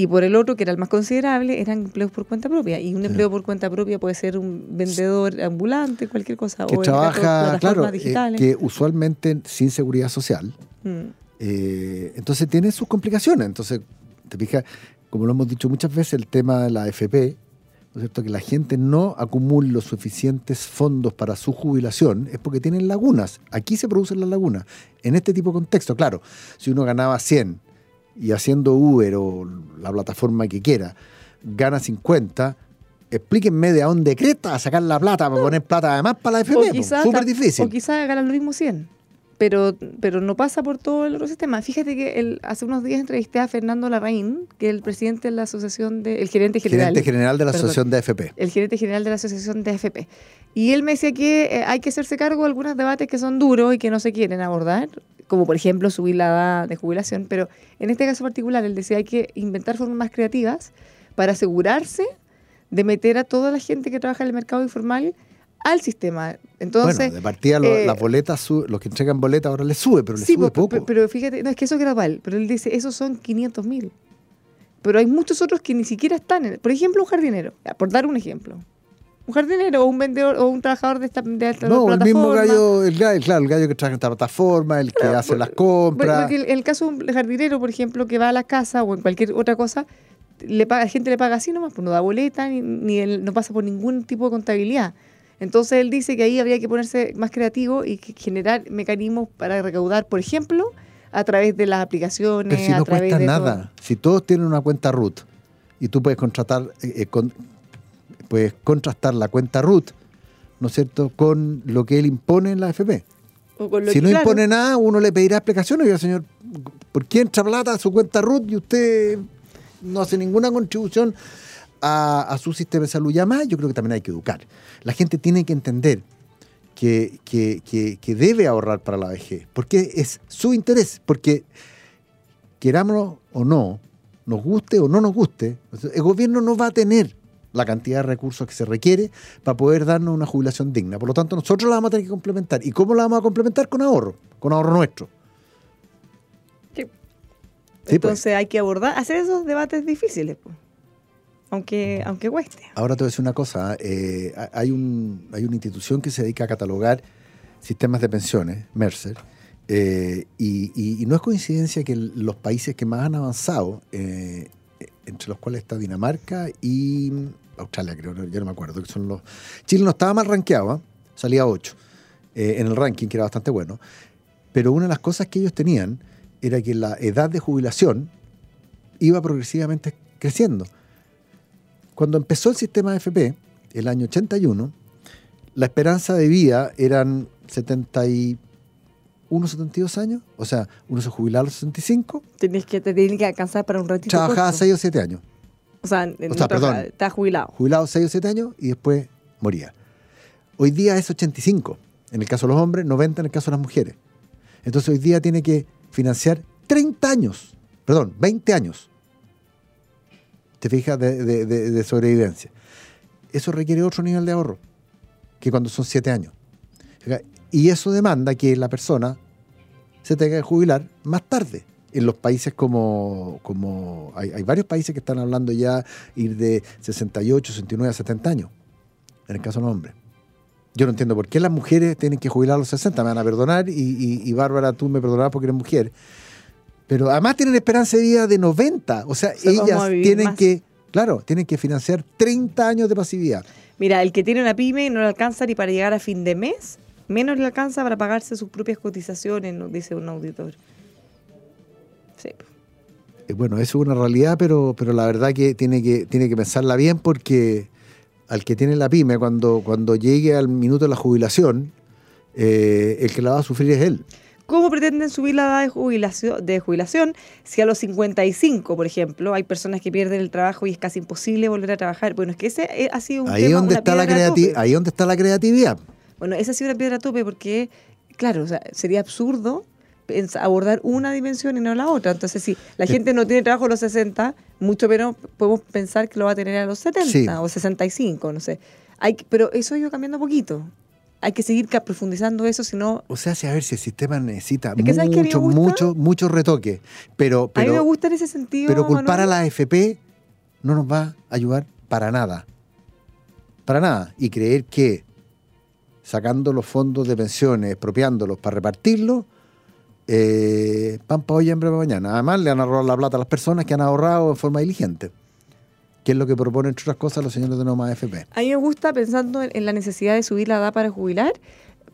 y por el otro, que era el más considerable, eran empleos por cuenta propia. Y un empleo por cuenta propia puede ser un vendedor ambulante, cualquier cosa. Que trabaja, claro, eh, que usualmente sin seguridad social. Mm. Eh, entonces tiene sus complicaciones. Entonces, te fijas, como lo hemos dicho muchas veces, el tema de la AFP, ¿no es cierto? Que la gente no acumule los suficientes fondos para su jubilación es porque tienen lagunas. Aquí se producen las lagunas. En este tipo de contexto, claro, si uno ganaba 100 y haciendo Uber o la plataforma que quiera, gana 50, explíquenme de a dónde creta a sacar la plata para poner plata además para la FP. Súper difícil. O quizás gana lo mismo 100. Pero, pero no pasa por todo el otro sistema. Fíjate que el, hace unos días entrevisté a Fernando Larraín, que es el presidente de la asociación de. el gerente general. Gerente general de la asociación de AFP. El gerente general de la asociación de AFP. Y él me decía que eh, hay que hacerse cargo de algunos debates que son duros y que no se quieren abordar como por ejemplo subir la edad de jubilación, pero en este caso particular él decía hay que inventar formas más creativas para asegurarse de meter a toda la gente que trabaja en el mercado informal al sistema. Entonces, bueno, de partida eh, las boletas, los que entregan boletas ahora les sube, pero les sube poco. Pero, fíjate, no, es que eso es gradual, pero él dice, esos son 500 mil. Pero hay muchos otros que ni siquiera están en... Por ejemplo, un jardinero, por dar un ejemplo un jardinero o un vendedor o un trabajador de esta, de no, el mismo gallo, el gallo, claro, el gallo que trabaja en esta plataforma, el que hace las compras. Porque en el caso de un jardinero, por ejemplo, que va a la casa o en cualquier otra cosa, le paga, la gente le paga así nomás, pues no da boleta, ni, ni no pasa por ningún tipo de contabilidad. Entonces él dice que ahí habría que ponerse más creativo y generar mecanismos para recaudar, por ejemplo, a través de las aplicaciones. Pero si no cuesta nada, si todos tienen una cuenta root y tú puedes contratar, eh, eh, con, puedes contrastar la cuenta RUT, ¿no es cierto?, con lo que él impone en la AFP. Si no impone nada, uno le pedirá explicaciones. Oiga, señor, ¿por qué entra plata a su cuenta RUT y usted no hace ninguna contribución a, su sistema de salud? Ya más, yo creo que también hay que educar. La gente tiene que entender que, que, que, que debe ahorrar para la vejez, porque es su interés, porque querámoslo o no, nos guste o no nos guste, el gobierno no va a tener la cantidad de recursos que se requiere para poder darnos una jubilación digna. Por lo tanto, nosotros la vamos a tener que complementar. ¿Y cómo la vamos a complementar? Con ahorro, con ahorro nuestro. Sí. Pues. Entonces hay que abordar, hacer esos debates difíciles, pues. aunque, aunque cueste. Ahora te voy a decir una cosa, eh, hay, un, hay una institución que se dedica a catalogar sistemas de pensiones, Mercer, eh, y, no es coincidencia que los países que más han avanzado, eh, entre los cuales está Dinamarca y Australia, creo, ya no me acuerdo, que son los... Chile no estaba mal rankeado, ¿ah? salía 8 eh, en el ranking, que era bastante bueno, pero una de las cosas que ellos tenían era que la edad de jubilación iba progresivamente creciendo. Cuando empezó el sistema AFP, el año 81, la esperanza de vida eran 70 uno 72 años, o sea, uno se jubilaba a los 65. Tienes que, te que alcanzar para un ratito. Trabajaba 6 o 7 años. O sea, o perdón, está jubilado. Jubilado 6 o 7 años y después moría. Hoy día es 85, en el caso de los hombres, 90 en el caso de las mujeres. Entonces hoy día tiene que financiar 30 años, perdón, 20 años. ¿Te fijas? De, de, de sobrevivencia. Eso requiere otro nivel de ahorro que cuando son 7 años. Y eso demanda que la persona se tenga que jubilar más tarde. En los países como, como hay, varios países que están hablando ya ir de 68, 69 a 70 años, en el caso de los hombres. Yo no entiendo por qué las mujeres tienen que jubilar a los 60, me van a perdonar y, Bárbara, tú me perdonarás porque eres mujer. Pero además tienen esperanza de vida de 90, o sea, ellas tienen que, claro, tienen que financiar 30 años de pasividad. Mira, el que tiene una pyme no le alcanza ni para llegar a fin de mes menos le alcanza para pagarse sus propias cotizaciones, nos dice un auditor. Sí. Eh, bueno, eso es una realidad, pero, pero la verdad que tiene, que tiene que pensarla bien porque al que tiene la pyme, cuando, cuando llegue al minuto de la jubilación, eh, el que la va a sufrir es él. ¿Cómo pretenden subir la edad de jubilación, de jubilación si a los 55, por ejemplo, hay personas que pierden el trabajo y es casi imposible volver a trabajar? Bueno, es que ese eh, ha sido un ahí donde está la Ahí donde está la creatividad. Bueno, esa ha sido una piedra tope porque, claro, sería absurdo abordar una dimensión y no la otra. Entonces, si la gente no tiene trabajo a los 60, mucho menos podemos pensar que lo va a tener a los 70 o 65, no sé. Hay, pero eso ha ido cambiando poquito. Hay que seguir profundizando eso, si no... O sea, a ver si el sistema necesita mucho, mucho, mucho retoque. Pero, pero, a mí me gusta en ese sentido. Pero culpar a la AFP no nos va a ayudar para nada. Para nada. Y creer que sacando los fondos de pensiones, expropiándolos para repartirlos, eh, pan para hoy hambre para mañana. Además, le han ahorrado la plata a las personas que han ahorrado en forma diligente, que es lo que proponen, entre otras cosas, los señores de Noma FP. A mí me gusta, pensando en, la necesidad de subir la edad para jubilar,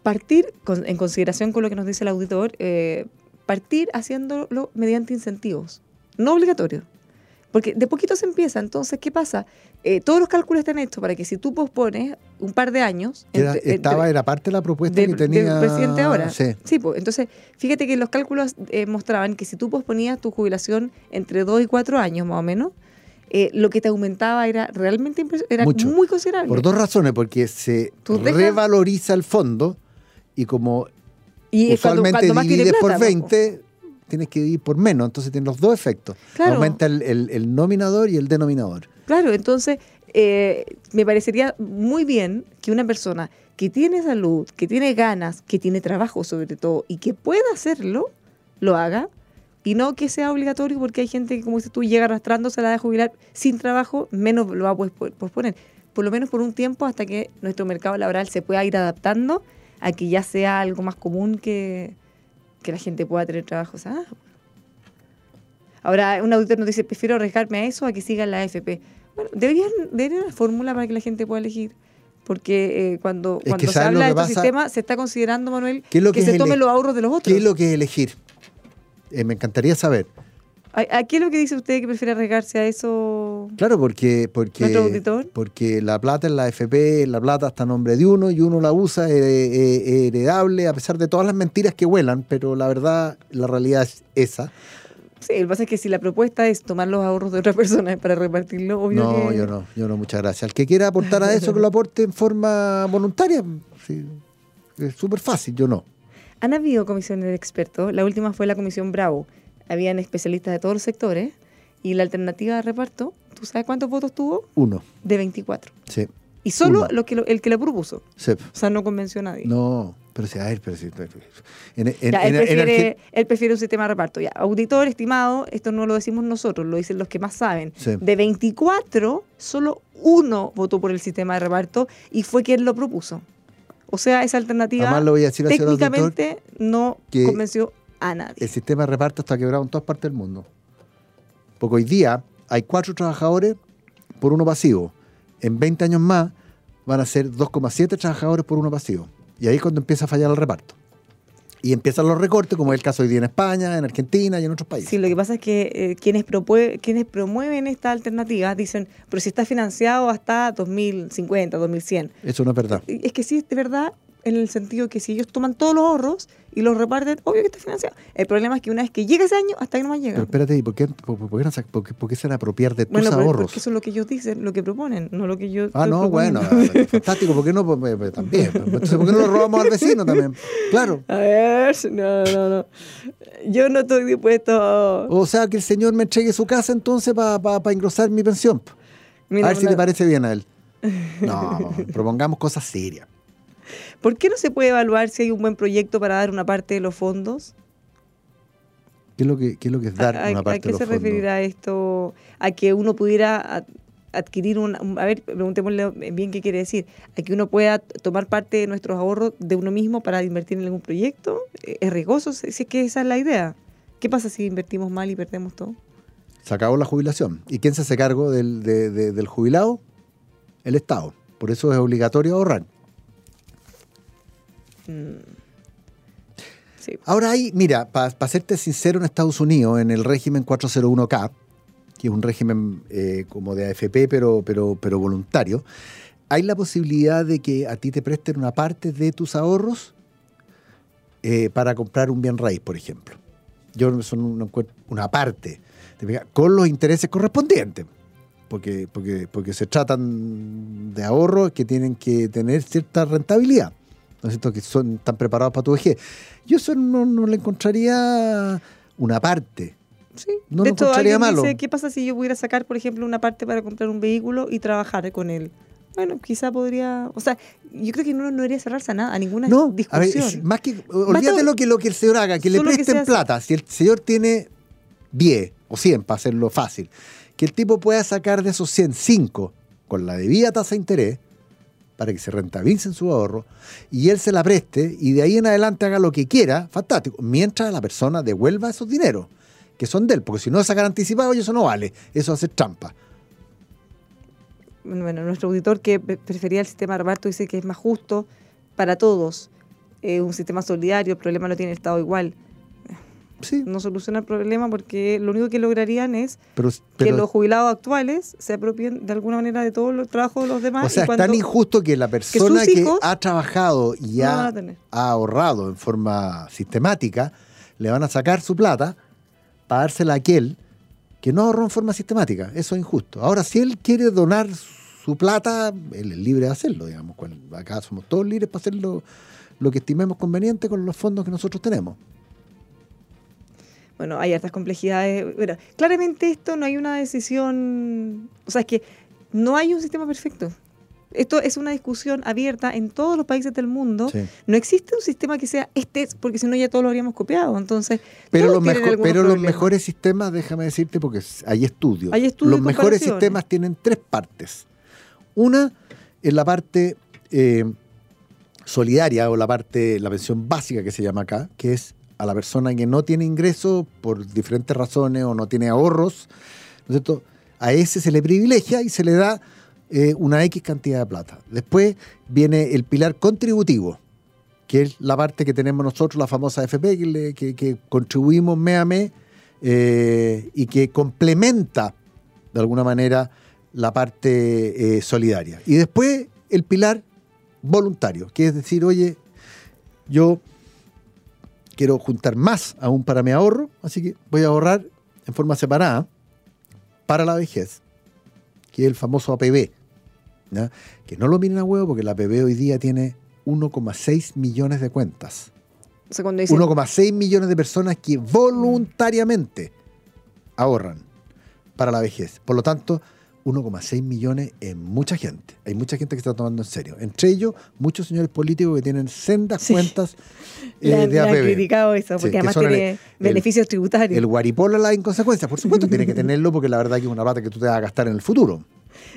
partir, en consideración con lo que nos dice el auditor, eh, partir haciéndolo mediante incentivos, no obligatorios. Porque de poquito se empieza, entonces, ¿qué pasa? Eh, todos los cálculos están hechos para que si tú pospones un par de años... Era, estaba, era parte de la propuesta que tenía... el presidente ahora. Sí. pues, entonces, fíjate que los cálculos eh, mostraban que si tú posponías tu jubilación entre dos y cuatro años más o menos, eh, lo que te aumentaba era realmente era muy considerable. Por dos razones, porque se revaloriza el fondo y como y usualmente divides por 20, tienes que ir por menos, entonces tiene los dos efectos. Aumenta el, nominador y el denominador. Claro, entonces eh, me parecería muy bien que una persona que tiene salud, que tiene ganas, que tiene trabajo sobre todo y que pueda hacerlo, lo haga y no que sea obligatorio porque hay gente que, como dices tú, llega arrastrándose a la de jubilar sin trabajo, menos lo va a posponer. Por lo menos por un tiempo hasta que nuestro mercado laboral se pueda ir adaptando a que ya sea algo más común que, que la gente pueda tener trabajo. Ah, ahora, un auditor nos dice, prefiero arriesgarme a eso a que siga la AFP. Bueno, deberían, deberían una fórmula para que la gente pueda elegir. Porque eh, cuando, cuando se habla de este sistema, se está considerando, Manuel, que, se tomen los ahorros de los otros. ¿Qué es lo que es elegir? Eh, me encantaría saber. ¿A, qué es lo que dice usted que prefiere arriesgarse a eso? Claro, porque porque, porque la plata en la FP, la plata está a nombre de uno y uno la usa, es, heredable, a pesar de todas las mentiras que vuelan, pero la verdad, la realidad es esa. Sí, lo que pasa es que si la propuesta es tomar los ahorros de otra persona para repartirlo, obvio No, yo no, yo no, muchas gracias. El que quiera aportar a eso, que lo aporte en forma voluntaria. es súper fácil, yo no. Han habido comisiones de expertos, la última fue la comisión Bravo habían especialistas de todos los sectores, y la alternativa de reparto, ¿tú sabes cuántos votos tuvo? Uno. De 24. Sí. Y solo lo que el que lo propuso. Sí. O sea, no convenció a nadie. No, pero a ver, pero si. En, en, ya, él, prefiere, él, prefiere, un sistema de reparto. Ya, auditor estimado, esto no lo decimos nosotros, lo dicen los que más saben. De 24, solo uno votó por el sistema de reparto y fue quien lo propuso. O sea, esa alternativa lo voy a decir técnicamente no convenció a nadie. El sistema de reparto está quebrado en todas partes del mundo. Porque hoy día hay cuatro trabajadores por uno pasivo. En 20 años más van a ser 2,7 trabajadores por uno pasivo. Y ahí es cuando empieza a fallar el reparto. Y empiezan los recortes, como es el caso hoy día en España, en Argentina y en otros países. Sí, lo que pasa es que eh, quienes, quienes promueven esta alternativa dicen, pero si está financiado hasta 2050, 2100. Eso no es verdad. Es que sí, es verdad, en el sentido que si ellos toman todos los ahorros y los reparten, obvio que está financiado. El problema es que una vez que llega ese año, hasta ahí no más llega. Pero espérate, ¿y por qué, por, por, qué, por qué se van a apropiar de tus bueno, ahorros? Porque eso es lo que ellos dicen, lo que proponen, no lo que yo. Ah, no, bueno, fantástico, ¿por qué no? Pues, pues, pues, también. Entonces, ¿por qué no lo robamos al vecino también? Claro. A ver, no, no, no. Yo no estoy dispuesto. O sea, que el señor me entregue su casa entonces para pa, engrosar mi pensión. a ver si te parece bien a él. No, propongamos cosas serias. ¿Por qué no se puede evaluar si hay un buen proyecto para dar una parte de los fondos? ¿Qué es lo que, es, lo que es dar una parte de los fondos? ¿A qué se referirá esto? A que uno pudiera adquirir un, a ver, preguntémosle bien qué quiere decir, a que uno pueda tomar parte de nuestros ahorros de uno mismo para invertir en algún proyecto, ¿es riesgoso? Si es que esa es la idea. ¿Qué pasa si invertimos mal y perdemos todo? Se acabó la jubilación. ¿Y quién se hace cargo del, del jubilado? El Estado. Por eso es obligatorio ahorrar. Mm. Ahora hay, mira, para serte sincero, en Estados Unidos, en el régimen 401k, que es un régimen eh, como de AFP, pero, pero, pero voluntario, hay la posibilidad de que a ti te presten una parte de tus ahorros eh, para comprar un bien raíz, por ejemplo. Yo son una, una parte, con los intereses correspondientes, porque, porque, porque se tratan de ahorros que tienen que tener cierta rentabilidad. ¿No es cierto? Que son tan preparados para tu vejez. Yo eso no, le encontraría una parte. Sí. No de hecho, encontraría malo. Dice, ¿qué pasa si yo pudiera sacar, por ejemplo, una parte para comprar un vehículo y trabajar con él? Bueno, quizá podría. O sea, yo creo que no, no debería cerrarse a nada, a ninguna no, discusión. A ver, más que. Olvídate lo que, lo que el señor haga, que le presten plata. Si el señor tiene 10 o 100 para hacerlo fácil, que el tipo pueda sacar de esos 100 5 con la debida tasa de interés, para que se rentabilicen su ahorro y él se la preste y de ahí en adelante haga lo que quiera, fantástico, mientras la persona devuelva esos dineros que son de él, porque si no sacan anticipado, eso no vale, eso hace trampa. Bueno, nuestro auditor que prefería el sistema reparto dice que es más justo para todos, eh, un sistema solidario, el problema lo tiene el Estado igual no soluciona el problema porque lo único que lograrían es que los jubilados actuales se apropien de alguna manera de todo el trabajo de los demás. O sea, es tan injusto que la persona que, ha trabajado y ha, ahorrado en forma sistemática, le van a sacar su plata para dársela a aquel que no ahorró en forma sistemática. Eso es injusto. Ahora, si él quiere donar su plata, él es libre de hacerlo, digamos. Acá somos todos libres para hacer lo que estimemos conveniente con los fondos que nosotros tenemos bueno, hay hartas complejidades. Bueno, claramente esto no hay una decisión, o sea, es que no hay un sistema perfecto. Esto es una discusión abierta en todos los países del mundo. No existe un sistema que sea este, porque si no ya todos lo habríamos copiado. Entonces, pero, los, pero los mejores sistemas, déjame decirte, porque hay estudios. Hay estudios los mejores sistemas tienen tres partes. Una es la parte eh, solidaria o la parte, la pensión básica que se llama acá, que es a la persona que no tiene ingresos por diferentes razones o no tiene ahorros, ¿no es a ese se le privilegia y se le da eh, una X cantidad de plata. Después viene el pilar contributivo, que es la parte que tenemos nosotros, la famosa FP, que, contribuimos mes a mes eh, y que complementa de alguna manera la parte eh, solidaria. Y después el pilar voluntario, que es decir, oye, yo quiero juntar más aún para mi ahorro, así que voy a ahorrar en forma separada para la vejez, que es el famoso APB. Que no lo miren a huevo porque la APB hoy día tiene 1,6 millones de cuentas. 1,6 millones de personas que voluntariamente ahorran para la vejez. Por lo tanto, 1,6 millones es mucha gente. Hay mucha gente que está tomando en serio. Entre ellos, muchos señores políticos que tienen sendas cuentas eh, de APB. Han criticado eso, porque además tiene beneficios tributarios. El guaripola la inconsecuencia, por supuesto, tiene que tenerlo porque la verdad que es una plata que tú te vas a gastar en el futuro.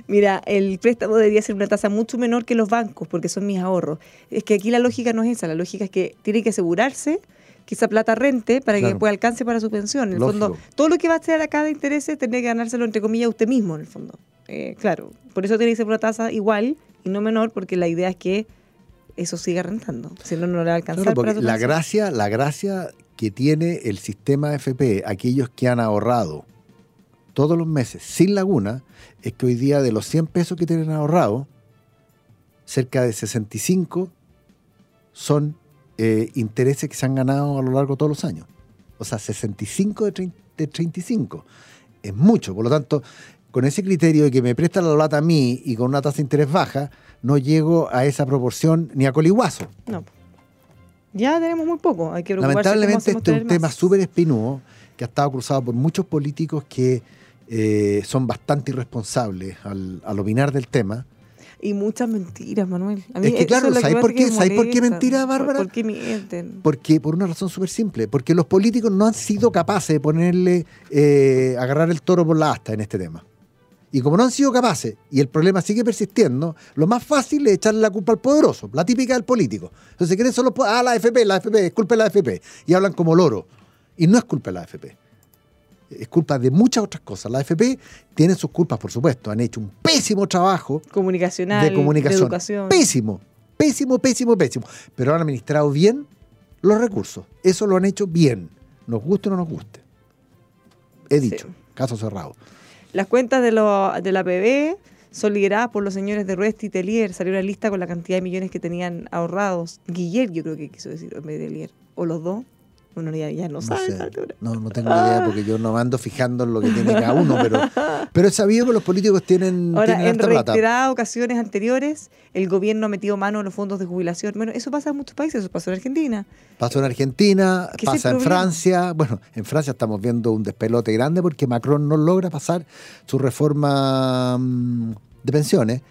Mira, el préstamo debería ser una tasa mucho menor que los bancos, porque son mis ahorros. Es que aquí la lógica no es esa, la lógica es que tiene que asegurarse que esa plata rente para que pueda alcance para su pensión. En el fondo, todo lo que va a ser a cada interés tendría que ganárselo, entre comillas, usted mismo, en el fondo. Eh, claro, por eso tiene que ser una tasa igual y no menor, porque la idea es que eso siga rentando. Si no, no le va a alcanzar para la gracia, la gracia que tiene el sistema FP, aquellos que han ahorrado todos los meses sin laguna, es que hoy día de los 100 pesos que tienen ahorrado, cerca de 65 son eh, intereses que se han ganado a lo largo de todos los años. O sea, 65 de, de 35. Es mucho. Por lo tanto, con ese criterio de que me presta la lata a mí y con una tasa de interés baja, no llego a esa proporción ni a coliguazo. No. Ya tenemos muy poco. Hay que Lamentablemente, este es un tema súper espinudo que ha estado cruzado por muchos políticos que eh, son bastante irresponsables al, opinar del tema. Y muchas mentiras, Manuel. es que claro, ¿sabes por qué? ¿Sabes por qué mentira, Bárbara? ¿Por qué mienten? Porque por una razón súper simple, porque los políticos no han sido capaces de ponerle, eh, agarrar el toro por la asta en este tema. Y como no han sido capaces y el problema sigue persistiendo, lo más fácil es echarle la culpa al poderoso, la típica del político. Entonces, ¿quieren solo? Ah, la AFP, la AFP, es culpa de la AFP. Y hablan como loro. Y no es culpa de la AFP. Es culpa de muchas otras cosas. La AFP tiene sus culpas, por supuesto. Han hecho un pésimo trabajo comunicacional, de comunicación. educación. Pésimo, pésimo, pésimo, pésimo. Pero han administrado bien los recursos. Eso lo han hecho bien. Nos guste o no nos guste. He dicho, caso cerrado. Las cuentas de, lo, de la PB son lideradas por los señores de Ruest y Telier. Salió una lista con la cantidad de millones que tenían ahorrados. Guiller, yo creo que quiso decir, en vez de Telier. O los dos. Uno ya, ya no, sabe. No, no tengo idea porque yo no ando fijando en lo que tiene cada uno, pero, pero he sabido que los políticos tienen. Ahora, en reiteradas ocasiones anteriores, el gobierno ha metido mano en los fondos de jubilación. Bueno, eso pasa en muchos países, eso pasó en Argentina. Pasó en Argentina, pasa en Francia. Bueno, en Francia estamos viendo un despelote grande porque Macron no logra pasar su reforma mm, de pensiones.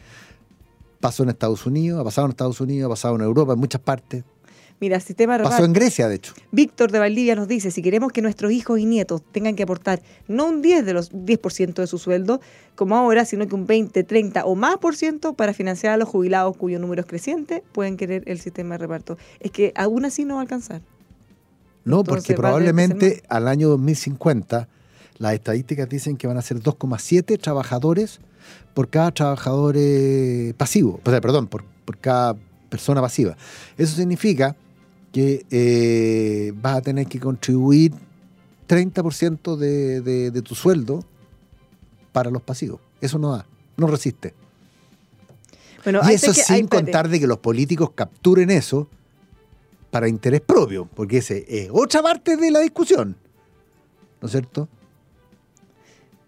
Pasó en Estados Unidos, ha pasado en Estados Unidos, ha pasado en Europa, en muchas partes. Mira, sistema Pasó en Grecia, de hecho. Víctor de Valdivia nos dice, si queremos que nuestros hijos y nietos tengan que aportar no un 10 de los 10% de su sueldo, como ahora, sino que un 20, 30 o más por ciento para financiar a los jubilados cuyo número es creciente, pueden querer el sistema de reparto. Es que aún así no va a alcanzar. No, porque probablemente al año 2050 las estadísticas dicen que van a ser 2,7 trabajadores por cada trabajador eh, pasivo, o sea, perdón, por, por cada persona pasiva. Eso significa que eh, vas a tener que contribuir 30% de, de, tu sueldo para los pasivos. Eso no da, no resiste. Bueno, y eso sin contar de que los políticos capturen eso para interés propio, porque ese es otra parte de la discusión. ¿No es cierto?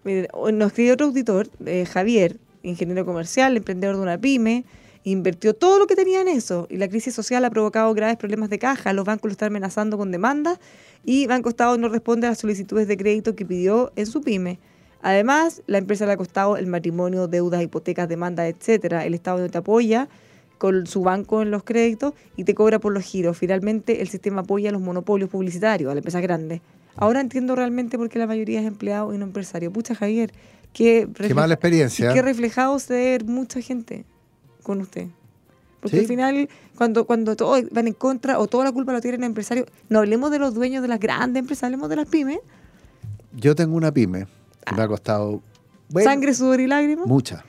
nos escribió otro auditor, eh, Javier, ingeniero comercial, emprendedor de una pyme, invirtió todo lo que tenía en eso y la crisis social ha provocado graves problemas de caja. Los bancos lo están amenazando con demandas y Banco Estado no responde a las solicitudes de crédito que pidió en su pyme. Además, la empresa le ha costado el matrimonio, deudas, hipotecas, demandas, etcétera. El Estado no te apoya con su banco en los créditos y te cobra por los giros. Finalmente, el sistema apoya a los monopolios publicitarios, a las empresas grandes. Ahora entiendo realmente por qué la mayoría es empleado y no empresario. Pucha, Javier, qué, qué mala experiencia. Qué reflejado ser mucha gente con usted. Porque al final, cuando, cuando todos van en contra o toda la culpa lo tienen el empresario, no hablemos de los dueños de las grandes empresas, hablemos de las pymes. Yo tengo una pyme que me ha costado ¿Sangre, sudor y lágrimas? Mucha.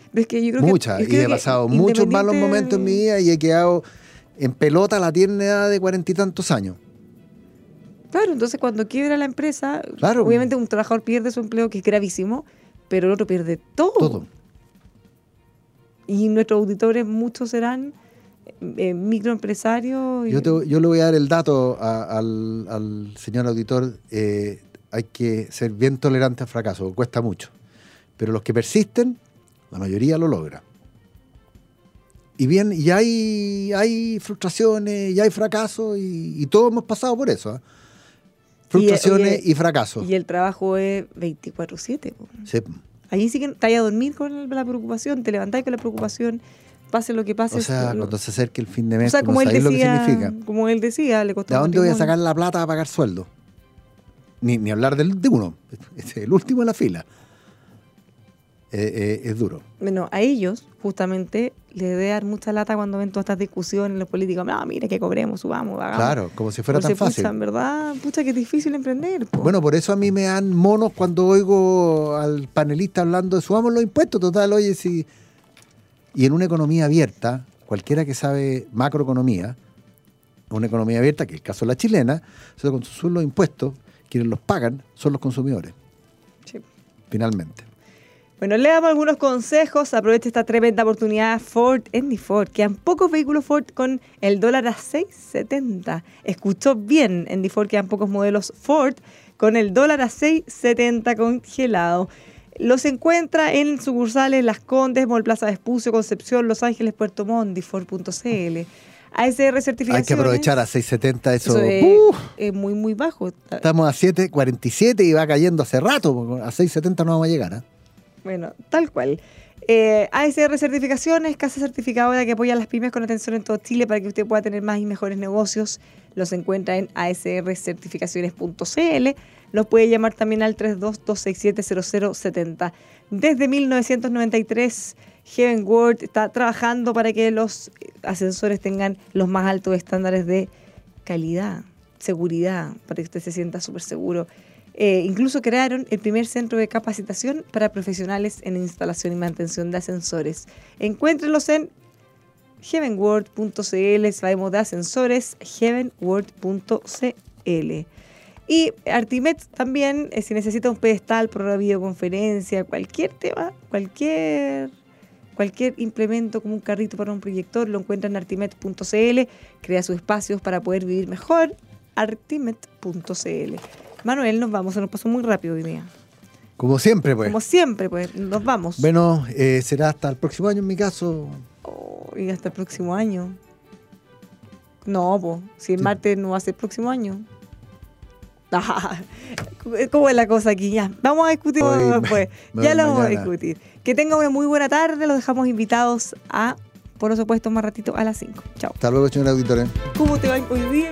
Mucha. y he pasado muchos malos momentos en mi vida y he quedado en pelota a la tierna edad de cuarenta y tantos años. Claro, entonces cuando quiebra la empresa, obviamente un trabajador pierde su empleo, que es gravísimo, pero el otro pierde todo. Todo. Y nuestros auditores, muchos serán eh, microempresarios. Yo, yo le voy a dar el dato al, señor auditor. Eh, hay que ser bien tolerante al fracaso, cuesta mucho. Pero los que persisten, la mayoría lo logra. y bien, y hay, hay frustraciones, y hay fracasos, y, todos hemos pasado por eso. ¿ah? Frustraciones y, fracasos. Y el trabajo es 24-7. Sí. Allí sí que está a dormir con la preocupación, te levantáis con la preocupación, pase lo que pase. O sea, cuando se acerque el fin de mes, o sea, como él decía, lo. Como él decía, le costó. ¿De dónde voy a sacar la plata para pagar sueldo? Ni, ni hablar del, de uno, es el último en la fila. Eh, eh, es duro. Bueno, a ellos justamente les debe dar mucha lata cuando ven todas estas discusiones los políticos. No, mire que cobremos, subamos, hagamos. Claro, como si fuera tan fácil. en verdad, pucha, que es difícil emprender. Bueno, por eso a mí me dan monos cuando oigo al panelista hablando de subamos los impuestos. Total, oye, si. Y en una economía abierta, cualquiera que sabe macroeconomía, una economía abierta, que es el caso de la chilena, con suben los impuestos, quienes los pagan son los consumidores. Sí. Finalmente. Bueno, le damos algunos consejos. Aproveche esta tremenda oportunidad Ford Andy Ford. Quedan pocos vehículos Ford con el dólar a 6.70. Escuchó bien, Andy Ford, quedan pocos modelos Ford con el dólar a 6.70 congelado. Los encuentra en sucursales Las Condes, Mall Plaza de Espucio, Concepción, Los Ángeles, Puerto Montt, Ford.cl. ASR certificación. Hay que aprovechar a 670 eso. es, muy, muy bajo. Estamos a 7.47 y va cayendo hace rato. A 670 no vamos a llegar. ¿eh? Bueno, tal cual. Eh, ASR Certificaciones, casa certificadora que apoya a las pymes con atención en todo Chile para que usted pueda tener más y mejores negocios. Los encuentra en asrcertificaciones.cl. Los puede llamar también al 322670070. Desde 1993, Heaven World está trabajando para que los ascensores tengan los más altos estándares de calidad, seguridad, para que usted se sienta súper seguro eh, incluso crearon el primer centro de capacitación para profesionales en instalación y mantención de ascensores. Encuéntrenlos en heavenworld.cl, sabemos de ascensores, heavenworld.cl. Y Artimet también, eh, si necesita un pedestal para una videoconferencia, cualquier tema, cualquier cualquier implemento como un carrito para un proyector, lo encuentra en artimet.cl, crea sus espacios para poder vivir mejor, artimet.cl. Manuel, nos vamos, se nos pasó muy rápido hoy día. Como siempre, pues. Como siempre, pues, nos vamos. Bueno, eh, será hasta el próximo año en mi caso. Oh, y hasta el próximo año. No, pues, si el martes no va a ser el próximo año. ¿Cómo es la cosa aquí? Ya, vamos a discutir después. ya lo vamos a discutir. Que tengan una muy buena tarde. Los dejamos invitados a, por supuesto, más ratito a las 5. Chao. Hasta luego, señor auditor. ¿Cómo te va hoy día?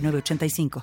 85